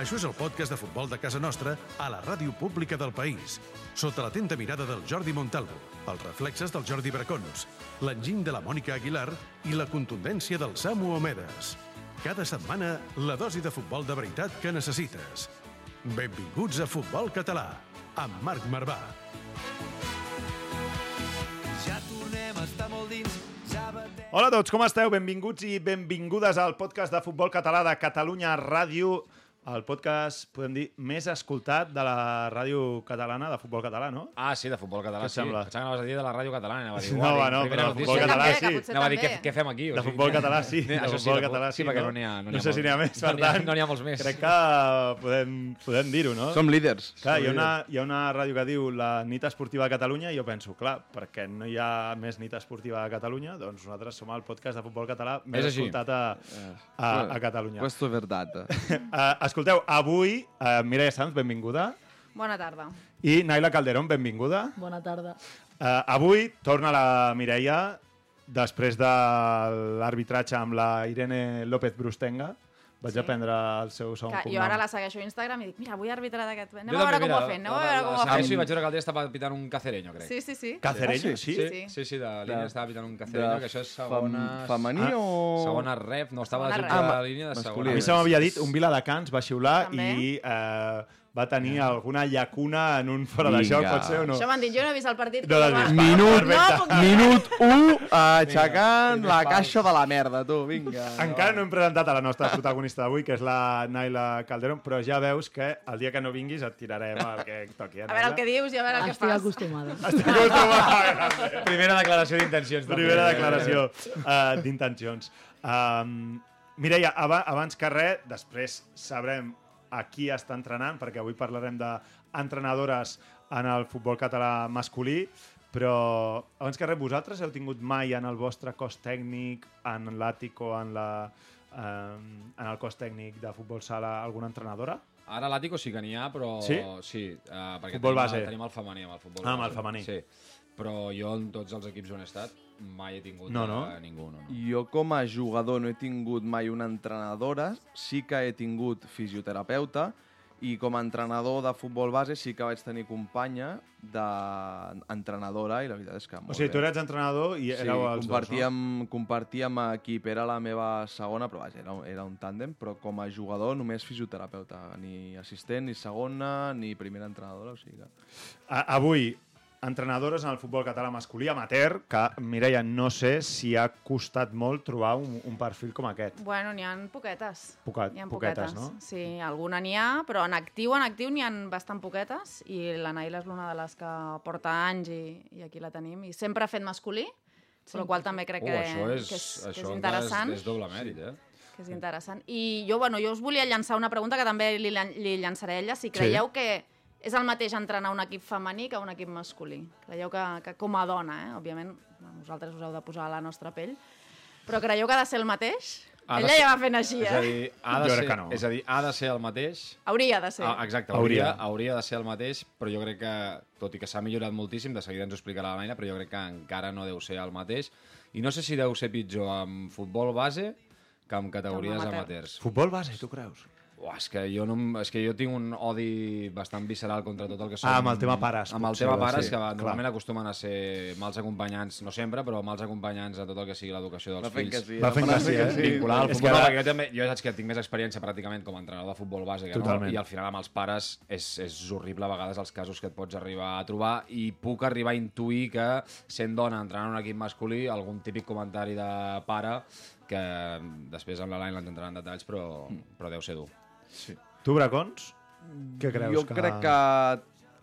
Això és el podcast de futbol de casa nostra a la ràdio pública del país, sota l'atenta mirada del Jordi Montalvo, els reflexes del Jordi Bracons, l'enginy de la Mònica Aguilar i la contundència del Samu Omedes. Cada setmana, la dosi de futbol de veritat que necessites. Benvinguts a Futbol Català, amb Marc Marvà. Ja tornem a estar molt dins, ja batem... Hola a tots, com esteu? Benvinguts i benvingudes al podcast de futbol català de Catalunya Ràdio, el podcast, podem dir, més escoltat de la ràdio catalana de futbol català, no? Ah, sí, de futbol català, Què sí. sembla? Pensava que anaves a dir de la ràdio catalana. Anava a dir, No, va, no, però de futbol català sí. Anava a dir, què, què fem aquí? O De futbol català sí, de sí, futbol de- català sí, perquè no? no n'hi ha, no No sé si n'hi ha més, No per n'hi ha- tant, no n'hi ha molts més. Crec que podem, podem dir-ho, no? Som líders. Clar, Som hi ha, una, hi ha una ràdio que diu la nit esportiva de Catalunya i jo penso, clar, perquè no hi ha més nit esportiva a Catalunya, doncs nosaltres som el podcast de futbol català més escoltat a, a, a Catalunya. Questo è verdad. Escolteu, avui, uh, Mireia Sanz, benvinguda, Bona tarda. i Naila Calderón, benvinguda. Bona tarda. Uh, avui torna la Mireia després de l'arbitratge amb la Irene López Brustenga. Vaig Sí. aprendre el seu segon Que cognom. jo ara la segueixo a Instagram i dic, mira, vull arbitrar d'aquest... Anem Jo a veure com ho ha fet, anem la- a veure com ho la ha segueixo fet. I vaig veure que el dia estava pitant un cacereño, crec. Sí, sí, sí. Cacereño, sí? Sí, Sí. sí, sí, de línia estava pitant un cacereño, que això és segona... Femení Ah, o... Segona rep, no, estava rep. de línia de segona. A mi se m'havia dit, un Viladecans va xiular i eh, va tenir alguna llacuna en un fora de joc, pot ser o no? Això m'han dit, jo no he vist el partit. No l'has vist. Minut, No puc dir minut 1, aixecant la caixa de la merda, tu, vinga. Encara no hem presentat a la nostra protagonista d'avui, que és la Naila Calderón, però ja veus que el dia que no vinguis et tirarem el que toqui. Eh, A veure el que dius i a veure el que Estic fas. acostumada. Estic acostumat. Primera declaració d'intencions. Primera declaració uh, d'intencions. Um, Mireia, aba- abans que res, després sabrem a qui està entrenant, perquè avui parlarem d'entrenadores en el futbol català masculí, però abans que res, vosaltres heu tingut mai en el vostre cos tècnic, en l'àtic o en, la, um, en el cos tècnic de futbol sala alguna entrenadora? Ara l'Àtico sí que n'hi ha, però... Sí? Sí, uh, perquè Futbol tenim, base. tenim el femení amb el futbol Ah, amb el femení. Sí, però jo en tots els equips on he estat mai he tingut No, no? eh, ningú. No, no. Jo com a jugador no he tingut mai una entrenadora, sí que he tingut fisioterapeuta i com a entrenador de futbol base sí que vaig tenir companya d'entrenadora i la veritat és que molt O sigui, bé. tu eres entrenador i Sí, éreu els compartíem, compartíem equip, era la meva segona, però vaja, era, un- era un tàndem, però com a jugador només fisioterapeuta, ni assistent, ni segona, ni primera entrenadora, o sigui que... dos, no? A, avui, entrenadores en el futbol català masculí amateur, que, Mireia, no sé si ha costat molt trobar un, un perfil com aquest. Bueno, n'hi ha poquetes. Poquet, N'hi ha poquetes, poquetes, no? Sí, alguna n'hi ha, però en actiu, en actiu n'hi ha bastant poquetes i la Naila és l'una de les que porta anys i, i aquí la tenim. I sempre ha fet masculí, per la qual també crec Uh, que, això és, que és, que això és encara interessant. És, és doble mèrit, eh? que és interessant. I jo, bueno, jo us volia llançar una pregunta que també li, li llançaré a ella. Si creieu que és el mateix entrenar un equip femení que un equip masculí. Creieu que, que com a dona, eh? òbviament, vosaltres us heu de posar a la nostra pell, però creieu que ha de ser el mateix? Ha Ella ser- ja va fent així, És a eh? dir, ha de Jo ser, crec que no. És a dir, ha de ser el mateix... Hauria de ser. Ah, exacte, Hauria. hauria, hauria de ser el mateix, però jo crec que, tot i que s'ha millorat moltíssim, de seguida ens ho explicarà la Naina, però jo crec que encara no deu ser el mateix. I no sé si deu ser pitjor amb futbol base que amb categories amateur. amateurs. Futbol base, tu creus? Uah, és, que jo no, és que jo tinc un odi bastant visceral contra tot el que són... Ah, amb el tema pares, Amb el tema sí, pares, que clar. normalment acostumen a ser mals acompanyants, no sempre, però mals acompanyants a tot el que sigui l'educació dels Va fent fills. que sí. Va fent que sí, eh? vincular al futbol, que ara- jo també, jo saps que tinc més experiència pràcticament com a entrenador de futbol base no, i al final amb els pares és, és horrible a vegades els casos que et pots arribar a trobar i puc arribar a intuir que sent dona entrenant un equip masculí algun típic comentari de pare que després amb la Line l'ententrà en detalls però, però deu ser dur. Tu, Bracons? Què creus? Jo crec que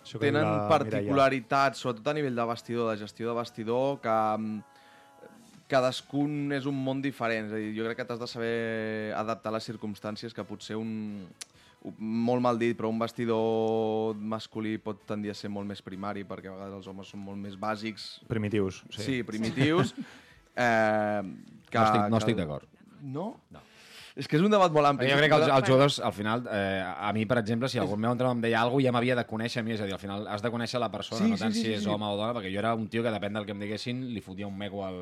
Això que tenen particularitats, sobretot a nivell de vestidor, de gestió de vestidor, que mm, cadascun és un món diferent. És a dir, jo crec que t'has de saber adaptar a les circumstàncies que potser un, molt mal dit, però un vestidor masculí pot tendir a ser molt més primari perquè a vegades els homes són molt més bàsics, Primitius. sí, sí primitius. eh, que, No estic, no estic d'acord. No? No. És que és un debat molt ampli. Jo crec que els, els jugadors, al final, eh, a mi, per exemple, si algun meu entrenador em deia alguna cosa, ja m'havia de conèixer a mi, és a dir, al final has de conèixer la persona, Sí, no tant sí, sí, si és sí. home o dona, perquè jo era un tio que, depèn del que em diguessin, li fotia un mego al...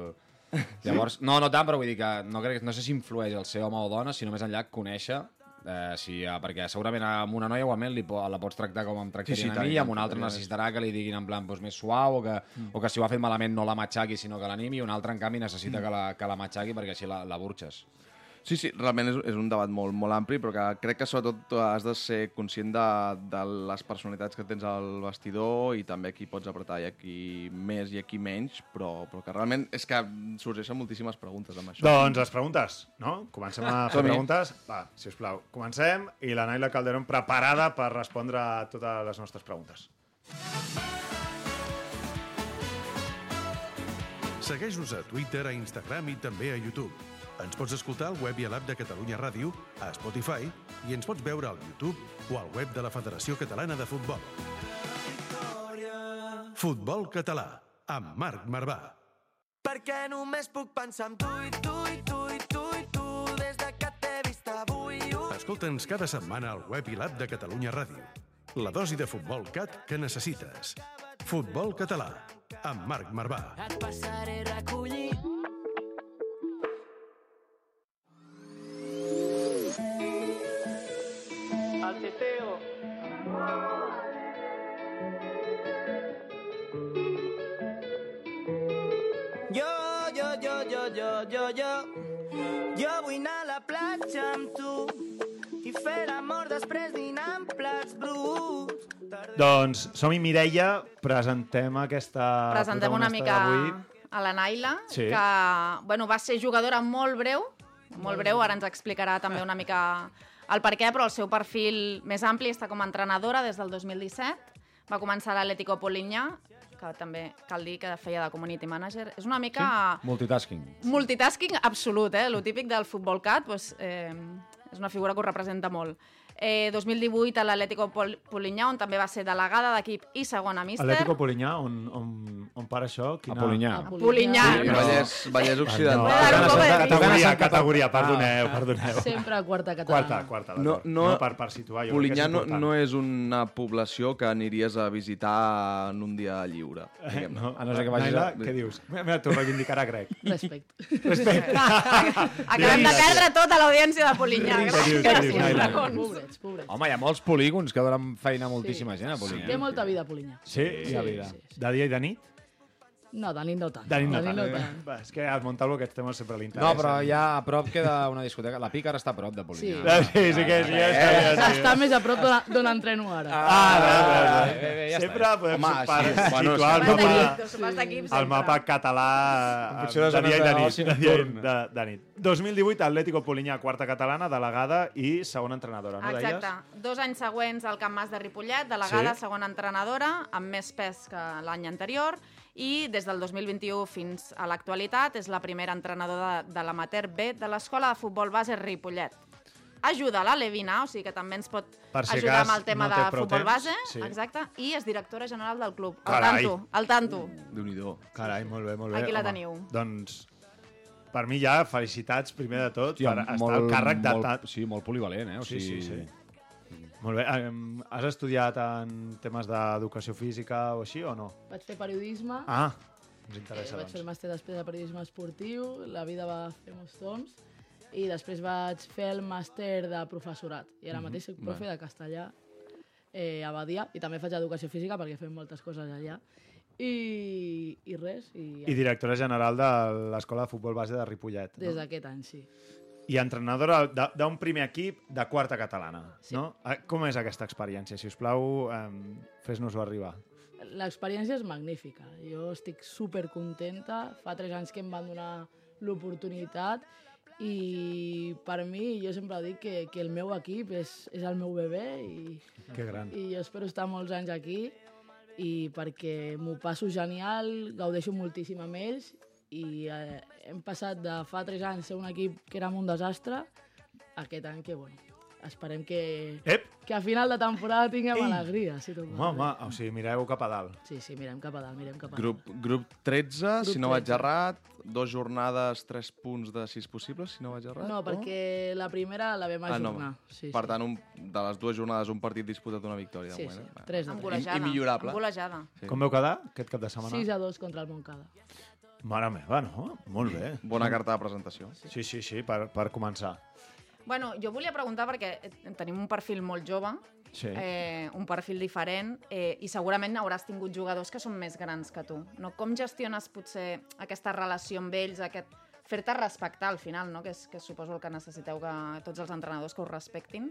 Llavors, no, no tant, però vull dir que no, crec, no sé si influeix el ser home o dona, sinó més enllà conèixer Eh, si, eh, perquè segurament amb una noia igualment li po la pots tractar com em tractarien Sí, sí, a mi, i amb una altra necessitarà que li diguin en plan doncs, més suau o que, Mm. o que si ho ha fet malament no la matxaqui sinó que l'animi i un altre en canvi necessita que la, que la matxaqui perquè així la, la burxes. Sí, sí, realment és, és un debat molt, molt ampli, però que crec que sobretot has de ser conscient de, de les personalitats que tens al vestidor i també qui pots apretar i aquí més i aquí menys, però, però que realment és que sorgeixen moltíssimes preguntes amb això. Doncs les preguntes, no? Comencem a fer Som-hi. preguntes. Va, si us plau, comencem. I la Naila Calderón preparada per respondre a totes les nostres preguntes. Segueix-nos a Twitter, a Instagram i també a YouTube. Ens pots escoltar al web i a l'app de Catalunya Ràdio, a Spotify i ens pots veure al YouTube o al web de la Federació Catalana de Futbol. Futbol català, amb Marc Marvà. Perquè només puc pensar en tu i tu i tu i tu i tu des de que t'he vist avui. Escolta'ns cada setmana al web i l'app de Catalunya Ràdio. La dosi de futbol cat que necessites. Futbol català, amb Marc Marvà. Et passaré a Doncs som-hi, Mireia. Presentem aquesta Presentem una mica a la Naila, Sí. que bueno, va ser jugadora molt breu, molt breu, ara ens explicarà també una mica el per què, però el seu perfil més ampli està com a entrenadora des del 2017. Va començar a l'Atlético Polinyà, que també cal dir que feia de community manager. És una mica Multitasking. multitasking absolut, eh? Lo típic del futbol cat, doncs, eh, és una figura que ho representa molt. Eh, 2018 a l'Atlético Pol Polinyà, on també va ser delegada d'equip i segona míster. Atlètico Polinyà, on, on, on para això? A Polinyà. A Polinyà. Sí, Vallès, Vallès No, Occidental. Bueno, categoria, dit. categoria, Ah. categoria, perdoneu, perdoneu. Sempre quarta Quarta, catalana. quarta, No, d'acord. no, no, per, per situar. Jo Polinyà no, no és una població que aniries a visitar en un dia lliure. diguem-ne. No, A no ser que vagis Naila, a- què dius? Mira, t'ho reivindicarà grec. Respecte. Acabem de perdre tota l'audiència de Polinyà. Gràcies, dragons. Pobrets, pobrets. Home, hi ha molts polígons que donen feina a moltíssima gent a Polinyà. Té molta vida, Polinyà. Sí, hi ha Sí, vida. sí, sí. De dia i de nit? No, de nit no tant. De nit no tant. nit no tant. Va, és que al Montalvo aquests temes sempre li interessen. No, però ja a prop queda una discoteca. La Pica ara està a prop de Polinyà. Sí. Ah, Sí, sí que sí, ja està, ja està. Està més a prop d'on- entreno ara. Ah, bé, bé, bé, bé. bé, ja Sempre podem Home, sopar, sí, bueno, situar el és mapa, el mapa català eh, Potser les de dia i de nit. De, de, de nit. 2018, Atlético Polinyà, quarta catalana, delegada i segona entrenadora, no deies? Exacte. Dos anys següents al Camp Mas de Ripollet, delegada, Sí. segona entrenadora, amb més pes que l'any anterior, i des del 2021 fins a l'actualitat és la primera entrenadora de, de l'amater B de l'Escola de Futbol Base Ripollet. Ajuda a la Levina, o sigui que també ens pot Per si ajudar cas amb el tema no de futbol temps, base, sí. exacte, i és directora general del club. Al Carai. tanto, al tanto. Déu-n'hi-do. Carai, molt bé, molt bé. Aquí la home. teniu. Doncs, per mi ja, felicitats, primer de tot, Hòstia, per estar al càrrec de... molt, Sí, molt polivalent, eh? O Sí, sigui, sí, sí. Molt bé. Em, Has estudiat en temes d'educació física o així, o no? Vaig fer periodisme, Ah, ens eh, interessa, vaig fer el doncs. màster després de periodisme esportiu, la vida va fer molts toms, i després vaig fer el màster de professorat. I ara mateix soc profe de castellà eh, a Badia, i també faig educació física perquè fem moltes coses allà. I, i res, i, I directora general de l'Escola de Futbol Base de Ripollet. des No? d'aquest any, sí. I entrenadora d'un primer equip de quarta catalana. Sí. No? Eh, Com és aquesta experiència? Si us plau, eh, fes-nos-ho arribar. L'experiència és magnífica. Jo estic super contenta. Fa tres anys que em van donar l'oportunitat i per mi jo sempre dic que, que el meu equip és, és el meu bebè i, Que gran. i jo espero estar molts anys aquí i perquè m'ho passo genial, gaudeixo moltíssim amb ells i eh, hem passat de fa tres anys ser un equip que era un desastre a aquest any que, bueno, esperem que, Ep! que a final de temporada tinguem Ei! alegria. Si tot Home, home, o sigui, mireu cap a dalt. Sí, sí, mirem cap a dalt, mirem cap a dalt. Grup, grup 13, Grup si no vaig 13. errat, dos jornades, tres punts de sis possibles, si no vaig errat. No, perquè la primera la vam Ah, no. ajornar. Sí, per sí. tant, un, de les dues jornades, un partit disputat, una victòria. Sí, bueno, sí, va. tres de tres. golejada. I millorable. Com veu quedar aquest cap de setmana? 6 a 2 contra el Montcada. Mare meva, no? Molt bé. Bona carta de presentació. Sí, sí, sí, per, per començar. Bueno, jo volia preguntar perquè eh, tenim un perfil molt jove, Sí. eh, un perfil diferent, eh, i segurament hauràs tingut jugadors que són més grans que tu. No? Com gestiones potser aquesta relació amb ells, aquest fer-te respectar al final, no? que, és, que suposo el que necessiteu que tots els entrenadors que us respectin?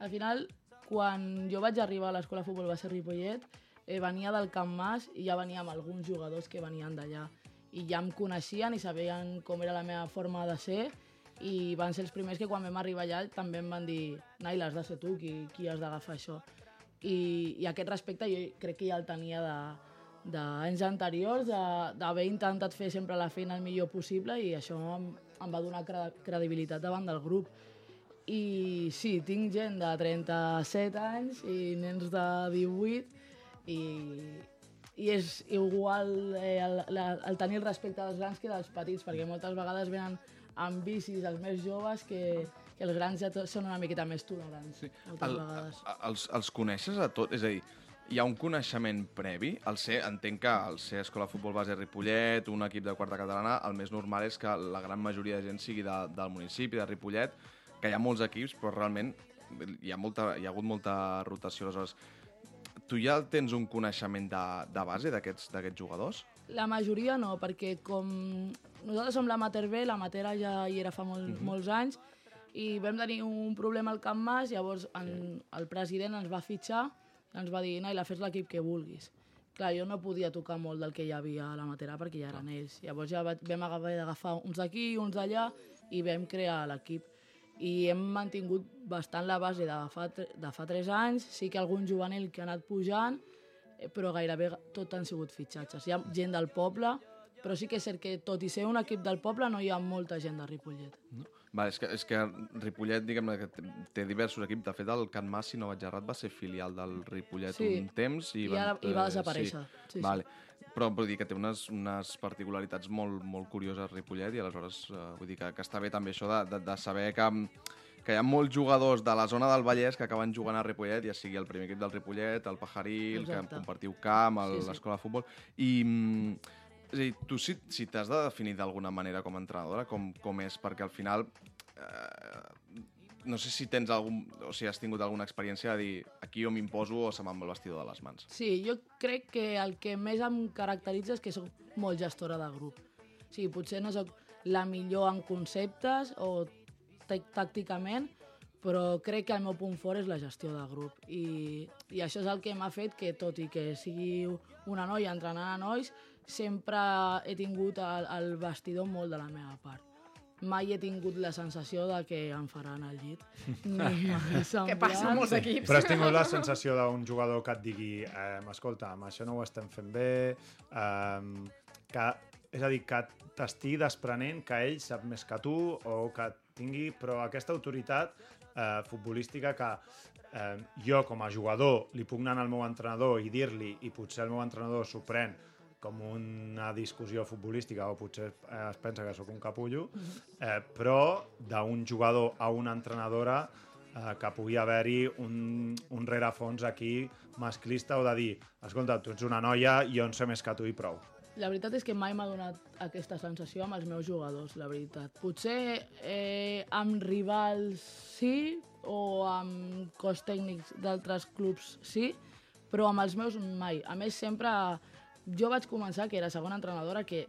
Al final, quan jo vaig arribar a l'escola de futbol base Ripollet, eh, venia del Camp Mas i ja venia amb alguns jugadors que venien d'allà. I ja em coneixien i sabien com era la meva forma de ser i van ser els primers que quan vam arribar allà també em van dir Nail, has de ser tu qui, qui has d'agafar això. I, I aquest respecte jo crec que ja el tenia de d'anys anteriors, d'haver intentat fer sempre la feina el millor possible i això em, em va donar cre credibilitat davant del grup. I sí, tinc gent de 37 anys i nens de 18 i, i és igual eh, el, la, el tenir el respecte dels grans que dels petits, perquè moltes vegades venen amb bicis els més joves que, que els grans ja són una miqueta més tolerants. Sí. Moltes El, vegades. a- els, els coneixes a tot? És a dir, hi ha un coneixement previ? El ser, entenc que el ser Escola de Futbol Base Ripollet, un equip de quarta catalana, el més normal és que la gran majoria de gent sigui de, del municipi, de Ripollet, que hi ha molts equips, però realment hi ha, molta, hi ha hagut molta rotació. Aleshores, tu ja tens un coneixement de, de base d'aquests jugadors? La majoria no, perquè com nosaltres som l'amateur B, l'amateur A ja hi era fa molt, molts anys, i vam tenir un problema al Camp Mas, llavors en, el president ens va fitxar, ens va dir, Naila, fes l'equip que vulguis. Clar, jo no podia tocar molt del que hi havia a l'amateur A perquè ja eren ells. Llavors ja vam haver d'agafar uns d'aquí, uns d'allà, i vam crear l'equip. I hem mantingut bastant la base de fa, de fa 3 anys, sí que algun juvenil que ha anat pujant, eh, però gairebé tot han sigut fitxatges. Hi ha gent del poble, però sí que és cert que tot i ser un equip del poble no hi ha molta gent de Ripollet. Vale, és, que, és que Ripollet, diguem-ne, que té- diversos equips. De fet, el Can Mas, si no vaig errat, va ser filial del Ripollet Sí. un temps. I, I ara- i va eh, desaparèixer. Sí, sí. vale. Però vull dir que té unes, unes particularitats molt, molt curioses Ripollet i aleshores eh, vull dir que, que està bé també això de, de, de saber que, que hi ha molts jugadors de la zona del Vallès que acaben jugant a Ripollet, ja sigui el primer equip del Ripollet, el Pajaril, Exacte. que compartiu camp, el- Sí, sí. l'escola de futbol... I, mm, és dir, tu si, si t'has de definir d'alguna manera com a entrenadora, com, com és? Perquè al final eh, no sé si tens algun, o si has tingut alguna experiència de dir aquí jo m'imposo o se va el vestidor de les mans. Sí, jo crec que el que més em caracteritza és que sóc molt gestora de grup. Sigui, potser no sóc la millor en conceptes o tàc- tàcticament, però crec que el meu punt fort és la gestió de grup. I, i això és el que m'ha fet que, tot i que sigui una noia entrenant a nois, sempre he tingut el, el vestidor molt de la meva part. Mai he tingut la sensació de que em faran al llit. Que passa en molts equips. Però has tingut la sensació d'un jugador que et digui eh, escolta, amb això no ho estem fent bé, eh, que, és a dir, que t'estigui desprenent que ell sap més que tu o que tingui, però aquesta autoritat eh, futbolística que eh, jo com a jugador li puc anar al meu entrenador i dir-li i potser el meu entrenador s'ho pren com una discussió futbolística o potser eh, es pensa que sóc un capullo, eh, però d'un jugador a una entrenadora eh, que pugui haver-hi un, un rerefons aquí masclista o de dir, escolta, tu ets una noia, jo en sé més que tu i prou. La veritat és que mai m'ha donat aquesta sensació amb els meus jugadors, la veritat. Potser eh, amb rivals sí, o amb cos tècnics d'altres clubs sí, però amb els meus mai. A més, sempre... Jo vaig començar, que era segona entrenadora, que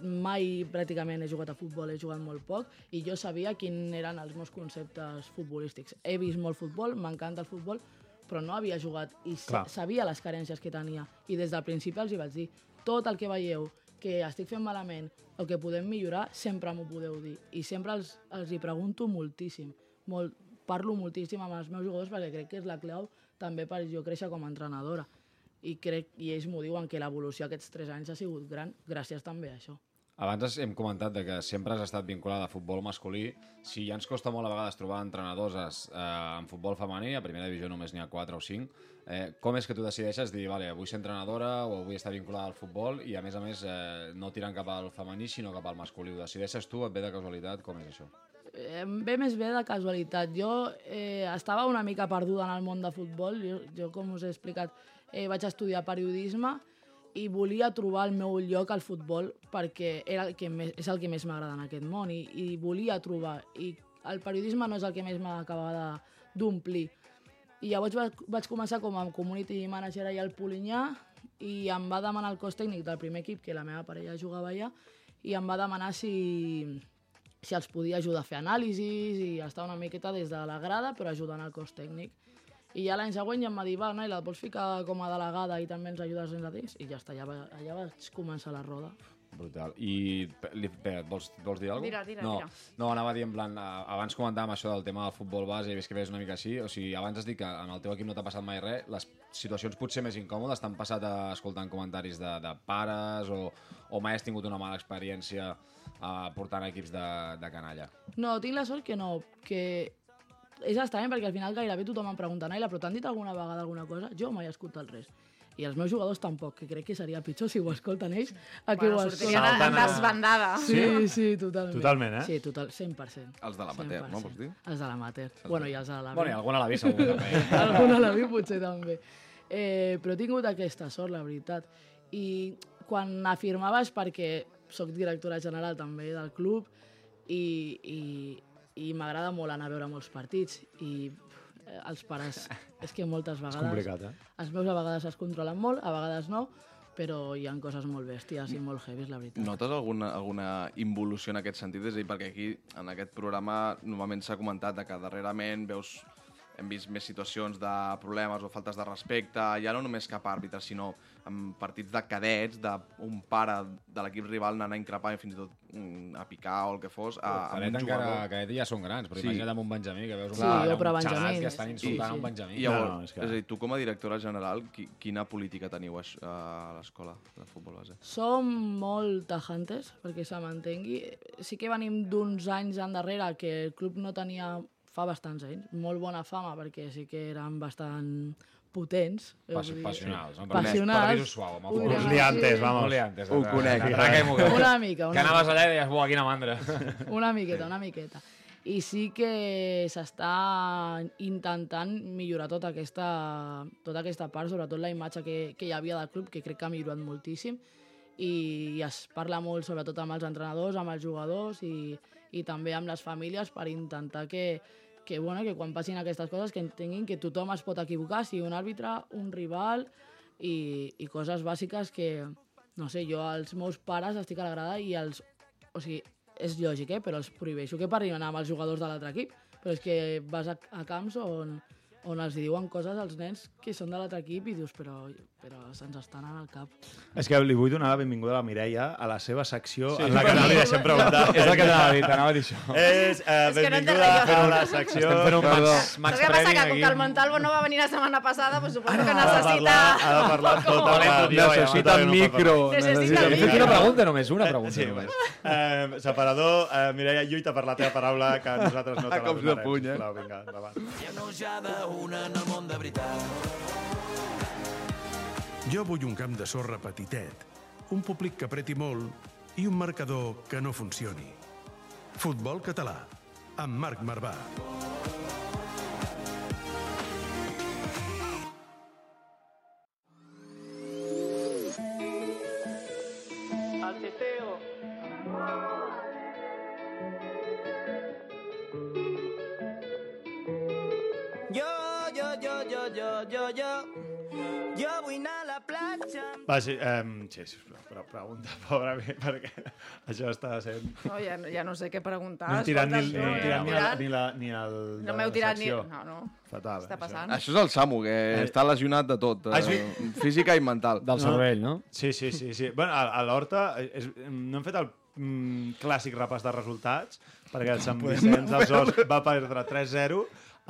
mai pràcticament he jugat a futbol, he jugat molt poc, i jo sabia quin eren els meus conceptes futbolístics. He vist molt futbol, m'encanta el futbol, però no havia jugat i Clar. sabia les carències que tenia. I des del principi els hi vaig dir, tot el que veieu que estic fent malament o que podem millorar, sempre m'ho podeu dir. I sempre els, els hi pregunto moltíssim. Molt, parlo moltíssim amb els meus jugadors perquè crec que és la clau també per jo créixer com a entrenadora. I, crec, i ells m'ho diuen que l'evolució aquests tres anys ha sigut gran gràcies també a això. Abans hem comentat de que sempre has estat vinculada a futbol masculí. Si ja ens costa molt a vegades trobar entrenadors es- eh, en futbol femení, a primera divisió només n'hi ha 4 o 5, eh, com és que tu decideixes dir, vale, vull ser entrenadora o vull estar vinculada al futbol i a més a més eh, no tirant cap al femení sinó cap al masculí? Ho decideixes tu, et ve de casualitat? Com és això? Em ve més bé de casualitat. Jo eh, estava una mica perduda en el món de futbol. Jo, jo com us he explicat, eh, vaig estudiar periodisme i volia trobar el meu lloc al futbol perquè era el que més, és el que més m'agrada en aquest món i, i volia trobar. I el periodisme no és el que més m'acabava d'omplir. I llavors vaig, vaig començar com a community manager allà al Polinyà i em va demanar el cos tècnic del primer equip, que la meva parella jugava allà, i em va demanar si, si els podia ajudar a fer anàlisis i estar una miqueta des de la grada, però ajudant al cos tècnic. I ja l'any següent ja em va dir, va, Naila, et vols ficar com a delegada i també ens ajudes dins de dins? I ja està, allà, va, allà vaig començar la roda. Brutal. I, li, bé, vols, vols dir alguna Tira, tira, no, tira. No, anava a dir en plan, eh, abans comentàvem això del tema del futbol base, he vist que ves una mica així, o sigui, abans has dit que en el teu equip no t'ha passat mai res, les situacions potser més incòmodes t'han passat a, escoltant comentaris de, de pares o, o mai has tingut una mala experiència uh, portant equips de, de canalla? No, tinc la sort que no, que és estrany perquè al final gairebé tothom em pregunta Naila, però t'han dit alguna vegada alguna cosa? Jo mai he escoltat res. I els meus jugadors tampoc, que crec que seria pitjor si ho escolten ells a que Bueno, ho escolten. en desbandada. Sí, sí, totalment. Totalment, eh? Sí, total, 100%. Els de l'amateur, no, vols dir? Els de l'amateur. Bueno, i els de la Bueno, i alguna l'ha vist segur també. Alguna la vi potser també. Eh, però he tingut aquesta sort, la veritat. I quan afirmava és perquè sóc directora general també del club i, i, i m'agrada molt anar a veure molts partits i eh, els pares, és que moltes vegades... complicat, eh? Els meus a vegades es controlen molt, a vegades no, però hi ha coses molt bèsties i molt heavies, la veritat. Notes alguna, alguna involució en aquest sentit? És a dir, perquè aquí, en aquest programa, normalment s'ha comentat de que darrerament veus hem vist més situacions de problemes o faltes de respecte, ja no només cap àrbitre, sinó en partits de cadets, d'un pare de l'equip rival anant a increpar i fins i tot mm, a picar o el que fos, a, a Cadet un encara, jugador. Cadet ja són grans, però Sí. sí. imagina't amb un Benjamí, que veus Sí, un, o per un xalat que estan insultant Sí, a un sí. Benjamí. I llavors, No, no, és és, que- a dir, tu com a directora general, qui, quina política teniu a, a l'escola de futbol base? Som molt tajantes, perquè se m'entengui. Sí que venim d'uns anys endarrere que el club no tenia, fa bastants anys, molt bona fama, perquè sí que eren bastant potents. eh, Pas, passionals, no? Passionals. Per dir-ho suau, Uns liantes, vamos. Liantes. Ho conec. Una mica, una Que anaves allà i deies, buah, quina mandra. Una miqueta, una miqueta. I sí que s'està intentant millorar tota aquesta, tota aquesta part, sobretot la imatge que, que hi havia del club, que crec que ha millorat moltíssim, i es parla molt sobretot amb els entrenadors, amb els jugadors i, i també amb les famílies per intentar que, que, bueno, que quan passin aquestes coses que entenguin que tothom es pot equivocar, sigui un àrbitre, un rival i, i coses bàsiques que, no sé, jo als meus pares estic a la grada i els... O sigui, és lògic, eh? però els prohibeixo que parlin amb els jugadors de l'altre equip. Però és que vas a, a camps on, on els diuen coses als nens que són de l'altre equip i dius, però, però se'ns estan anant al cap. És que li vull donar la benvinguda a la Mireia a la seva secció sí, en la que no li deixem preguntar. És el que t'anava a dir, t'anava a dir això. És, uh, És que no benvinguda res, jo. a la secció... Estem fent un Perdó. max, Saps max què passa? Que com que el. Montalvo no va venir la setmana passada, doncs suposo que Ha de necessita... parlar, ha de parlar tot el rato. Necessita ja, micro. Necessita He fet micro. una pregunta només, una pregunta Sí, només. eh, separador, eh, Mireia, lluita per la teva paraula, que nosaltres no te A la cops de donarem. puny, eh? vinga, endavant. Genujada una en el món de veritat. Jo vull un camp de sorra petitet, un públic que apreti molt i un marcador que no funcioni. Futbol català, amb Marc Marvà. Jo, jo vull anar a la platja. Va, sí, eh, sí, sisplau, però pregunta, pobre mi, perquè això està sent... No, ja, ja no sé què preguntar. No hem tirat ni, no tirat ni, el, ni, la, ni el No m'heu la tirat ni... No, no. Fatal. Què està això. passant? Això és el Samu, que està lesionat de tot, eh, física i mental. Del cervell, no? Sí, sí, sí. sí. Bueno, a, a l'Horta eh, és, no hem fet el mm, clàssic repàs de resultats, perquè el Sant Vicenç dels Horts va perdre 3-0,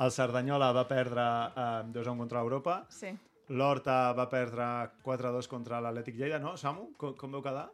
el Cerdanyola va perdre eh, 2-1 contra l'Europa, Sí. l'Horta va perdre 4-2 contra l'Atlètic Lleida, no, Samu? Com, com veu quedar?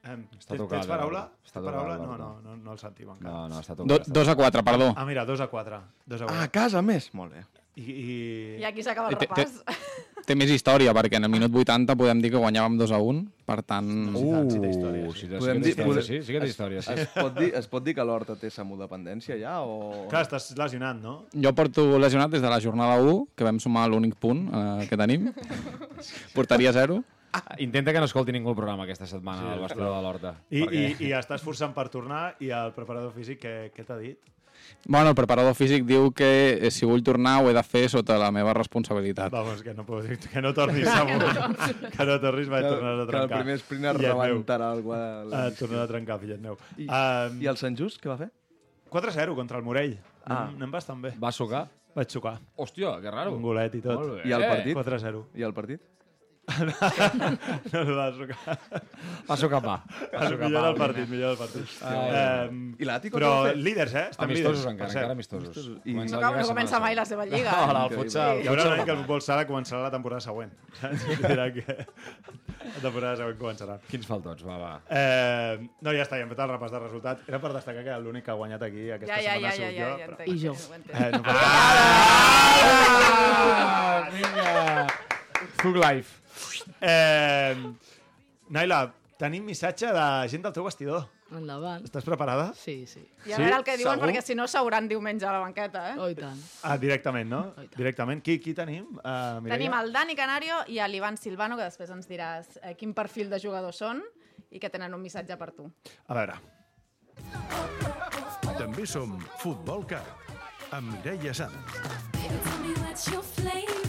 Em, Està tens, tocat, tens paraula? Està paraula? tocat, No, no, no, no el sentim encara. No, no, està tot. Do, està dos a quatre, perdó. Ah, mira, 2 a 4. 2 a 4. Ah, a casa més? Molt bé. I, i... I aquí s'acaba el Té- té- repàs. Té més història, perquè en el minut 80 podem dir que guanyàvem 2 a 1, per tant... Uh, sí té història, sí. Podem que té dir- podem- sí, sí que té història, sí. Es pot dir, es pot dir que l'Horta té samodependència ja o... Clar, estàs lesionat, no? Jo porto lesionat des de la jornada 1, que vam sumar l'únic punt eh, que tenim. Portaria 0. Intenta que no escolti ningú el programa aquesta setmana, sí, el vestidor de l'Horta. I, perquè- i, i estàs forçant per tornar i el preparador físic què, què t'ha dit? Bueno, el preparador físic diu que eh, si vull tornar ho he de fer sota la meva responsabilitat. Vamos, que no, puedo dir, que no tornis a que no tornis, vaig tornar a que el trencar. primer Fillet meu. rebentarà algú. a la Uh, tornar a trencar, fillet meu. I, Um, I el Sant Just, què va fer? 4-0 contra el Morell. Ah. Anem, anem bastant bé. Va sucar? Vaig xocar. Hòstia, que raro. Un golet i tot. I el partit? 4-0. I el partit? No el va sucar. Va sucar pa. Va sucar millor del partit, millor del partit. Ai. Um, I l'Àtico però líders, eh? Estan Amistosos líders, encara, encara amistosos. I- No, la no lliga comença mai la seva lliga. No, el futsal. Hi haurà un any que el futbol sala començarà la temporada següent. Dirà que la temporada següent començarà. Quins faltots, va, va. Eh, no, ja està, ja hem fet el repàs de resultats. Era per destacar que l'únic que ha guanyat aquí aquesta Ja, setmana ja, ha ja, sigut ja, jo. ja. I jo. Eh, no passa Ah, vinga! Thug Life. Eh, Naila, tenim missatge de gent del teu vestidor. Endavant. Estàs preparada? Sí, sí. I a Sí? veure el que diuen, Segur? perquè si no s'hauran diumenge a la banqueta, eh? Oh, i tant. Ah, directament, no? Oh. Directament. Qui, qui tenim? Uh, Mireia? Tenim el Dani Canario i l'Ivan Silvano, que després ens diràs eh, quin perfil de jugadors són i que tenen un missatge per tu. A veure. També som Futbol Cat, amb Mireia Sanz. Baby, tell me what's your flavor.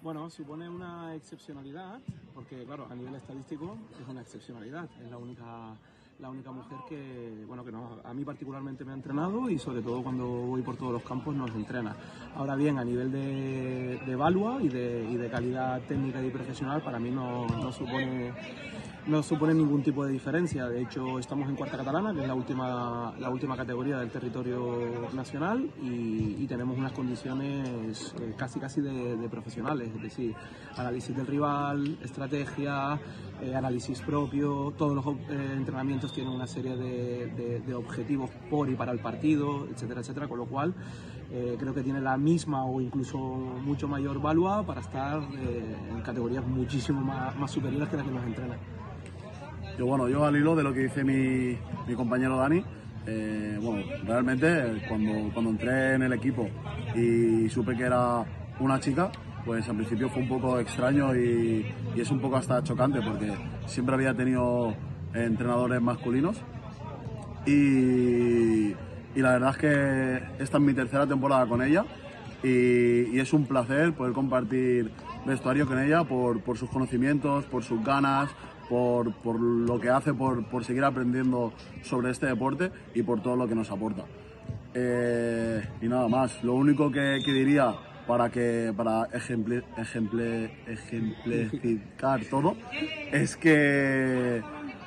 Bueno, supone una excepcionalidad, porque claro, a nivel estadístico es una excepcionalidad. Es la única, la única mujer que, bueno, que no, a mí particularmente me ha entrenado y sobre todo cuando voy por todos los campos nos entrena. Ahora bien, a nivel de, de evalua y de, y de calidad técnica y profesional, para mí no, no supone no supone ningún tipo de diferencia. De hecho, estamos en cuarta catalana, que es la última, la última categoría del territorio nacional, y, tenemos unas condiciones eh, casi casi de, profesionales, es decir, análisis del rival, estrategia, eh, análisis propio, todos los eh, entrenamientos tienen una serie de, objetivos por y para el partido, etcétera, etcétera, con lo cual creo que tiene la misma o incluso mucho mayor valua para estar en categorías muchísimo más, más superiores que las que nos entrenan. Yo, bueno, yo al hilo de lo que dice mi, mi compañero Dani, eh, bueno, realmente cuando, cuando entré en el equipo y supe que era una chica, pues al principio fue un poco extraño y, es un poco hasta chocante porque siempre había tenido entrenadores masculinos y, y la verdad es que esta es mi tercera temporada con ella y, y es un placer poder compartir vestuario con ella por, por sus conocimientos, por sus ganas, por, por lo que hace, por, por seguir aprendiendo sobre este deporte y por todo lo que nos aporta. Eh, y nada más, lo único que, que diría para, que, para ejempli- ejemple- ejemplificar todo es que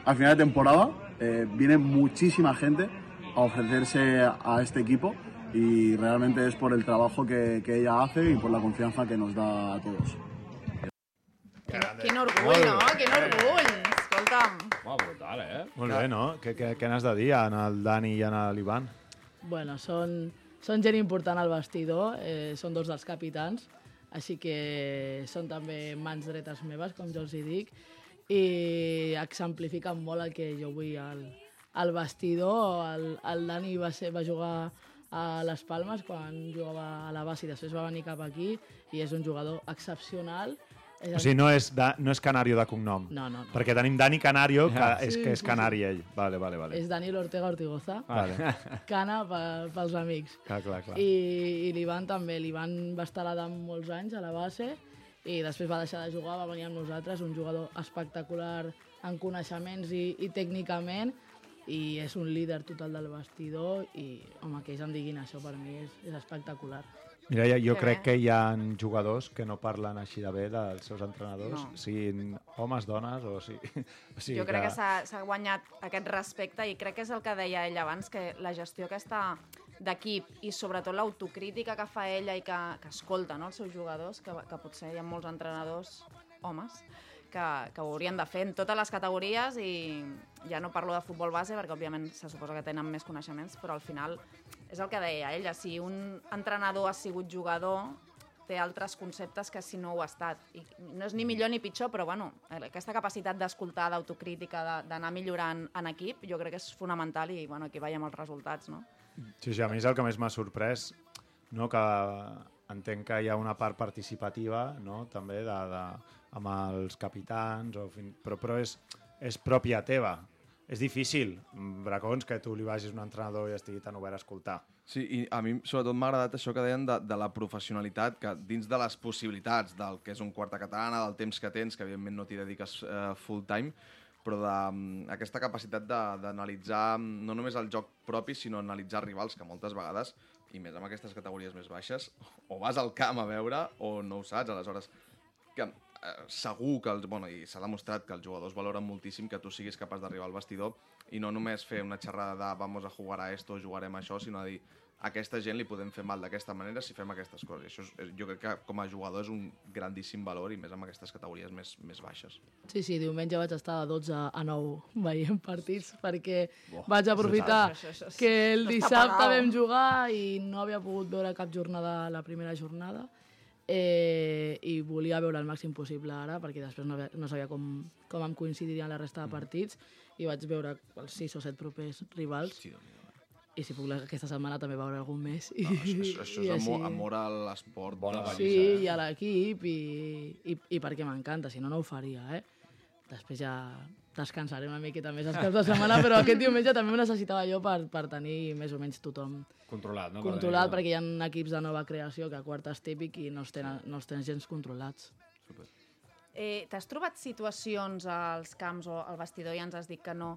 al final de temporada eh, viene muchísima gente a ofrecerse a este equipo y realmente es por el trabajo que, que ella hace y por la confianza que nos da a todos. Quin, quin orgull, no? Quin orgull! Escolta'm. Va, brutal, eh? Molt bé, no? Què, què, què n'has de dir en el Dani i en l'Ivan? Bueno, són, són gent important al vestidor, eh, són dos dels capitans, així que són també mans dretes meves, com jo els hi dic, i exemplifiquen molt el que jo vull al, al vestidor. El, el Dani va, ser, va jugar a les Palmes quan jugava a la base i després va venir cap aquí i és un jugador excepcional. O sigui, no és, de, no és Canario de cognom. No, no, no. Perquè tenim Dani Canario, que Ah. és Sí, que és sí, canari ell. Vale, vale, vale. És Daniel Ortega Ortigoza. Vale. Cana pe- pels amics. Clar, clar, clar. I, i l'Ivan també. L'Ivan va estar a l'Adam molts anys a la base i després va deixar de jugar, va venir amb nosaltres, un jugador espectacular en coneixements i, i tècnicament i és un líder total del vestidor i, home, que ells em diguin això per mi és, és espectacular. Mireia, jo Que crec que hi ha jugadors que no parlen així de bé dels seus entrenadors, No. siguin homes, dones o sigui... O sigui Jo crec que s'ha s'ha guanyat aquest respecte i crec que és el que deia ell abans, que la gestió aquesta d'equip i sobretot l'autocrítica que fa ella i que, que escolta no, els seus jugadors, que, que potser hi ha molts entrenadors homes que, que ho haurien de fer en totes les categories i ja no parlo de futbol base perquè òbviament se suposa que tenen més coneixements però al final és el que deia ella si un entrenador ha sigut jugador té altres conceptes que si no ho ha estat. I no és ni millor ni pitjor, però bueno, aquesta capacitat d'escoltar, d'autocrítica, d'anar millorant en equip, jo crec que és fonamental i bueno, aquí veiem els resultats, no? Sí, sí, a mi és el que més m'ha sorprès, no? que entenc que hi ha una part participativa no? també de, de, amb els capitans, o fin... però, però és, és pròpia teva. És difícil, mm, Bracons, que tu li vagis un entrenador i estigui tan obert a escoltar. Sí, i a mi sobretot m'ha agradat això que deien de, de la professionalitat, que dins de les possibilitats del que és un quarta catalana, del temps que tens, que evidentment no t'hi dediques eh, full time, però d'aquesta capacitat de- d'analitzar mm, no només el joc propi, sinó analitzar rivals, que moltes vegades, i més amb aquestes categories més baixes, o vas al camp a veure o no ho saps, aleshores que segur que, els, bueno, i s'ha demostrat que els jugadors valoren moltíssim que tu siguis capaç d'arribar al vestidor i no només fer una xerrada de vamos a jugar a esto, jugarem a això, sinó a dir a aquesta gent li podem fer mal d'aquesta manera si fem aquestes coses. I això és, és, jo crec que com a jugador és un grandíssim valor i més amb aquestes categories més, més baixes. Sí, sí, diumenge vaig estar de 12 a 9 veient partits perquè Buah, vaig aprofitar això, això, això, que el dissabte vam jugar i no havia pogut veure cap jornada la primera jornada eh, i volia veure el màxim possible ara perquè després no, no sabia com, com em coincidirien la resta de partits i vaig veure els 6 o 7 propers rivals i si puc aquesta setmana també veure algun més. I, No, això, això, això és amor, així- amor a l'esport. Bona Sí, i a l'equip i, i, i perquè m'encanta, si no, no ho faria, eh? Després ja descansaré una miqueta més els caps de setmana, però aquest diumenge també ho necessitava jo per, per tenir més o menys tothom Controlat, no? controlat, perquè hi ha equips de nova creació que a quart és típic i no els tenen, no els tenen gens controlats. Eh, T'has trobat situacions als camps o al vestidor, ja ens has dit que no,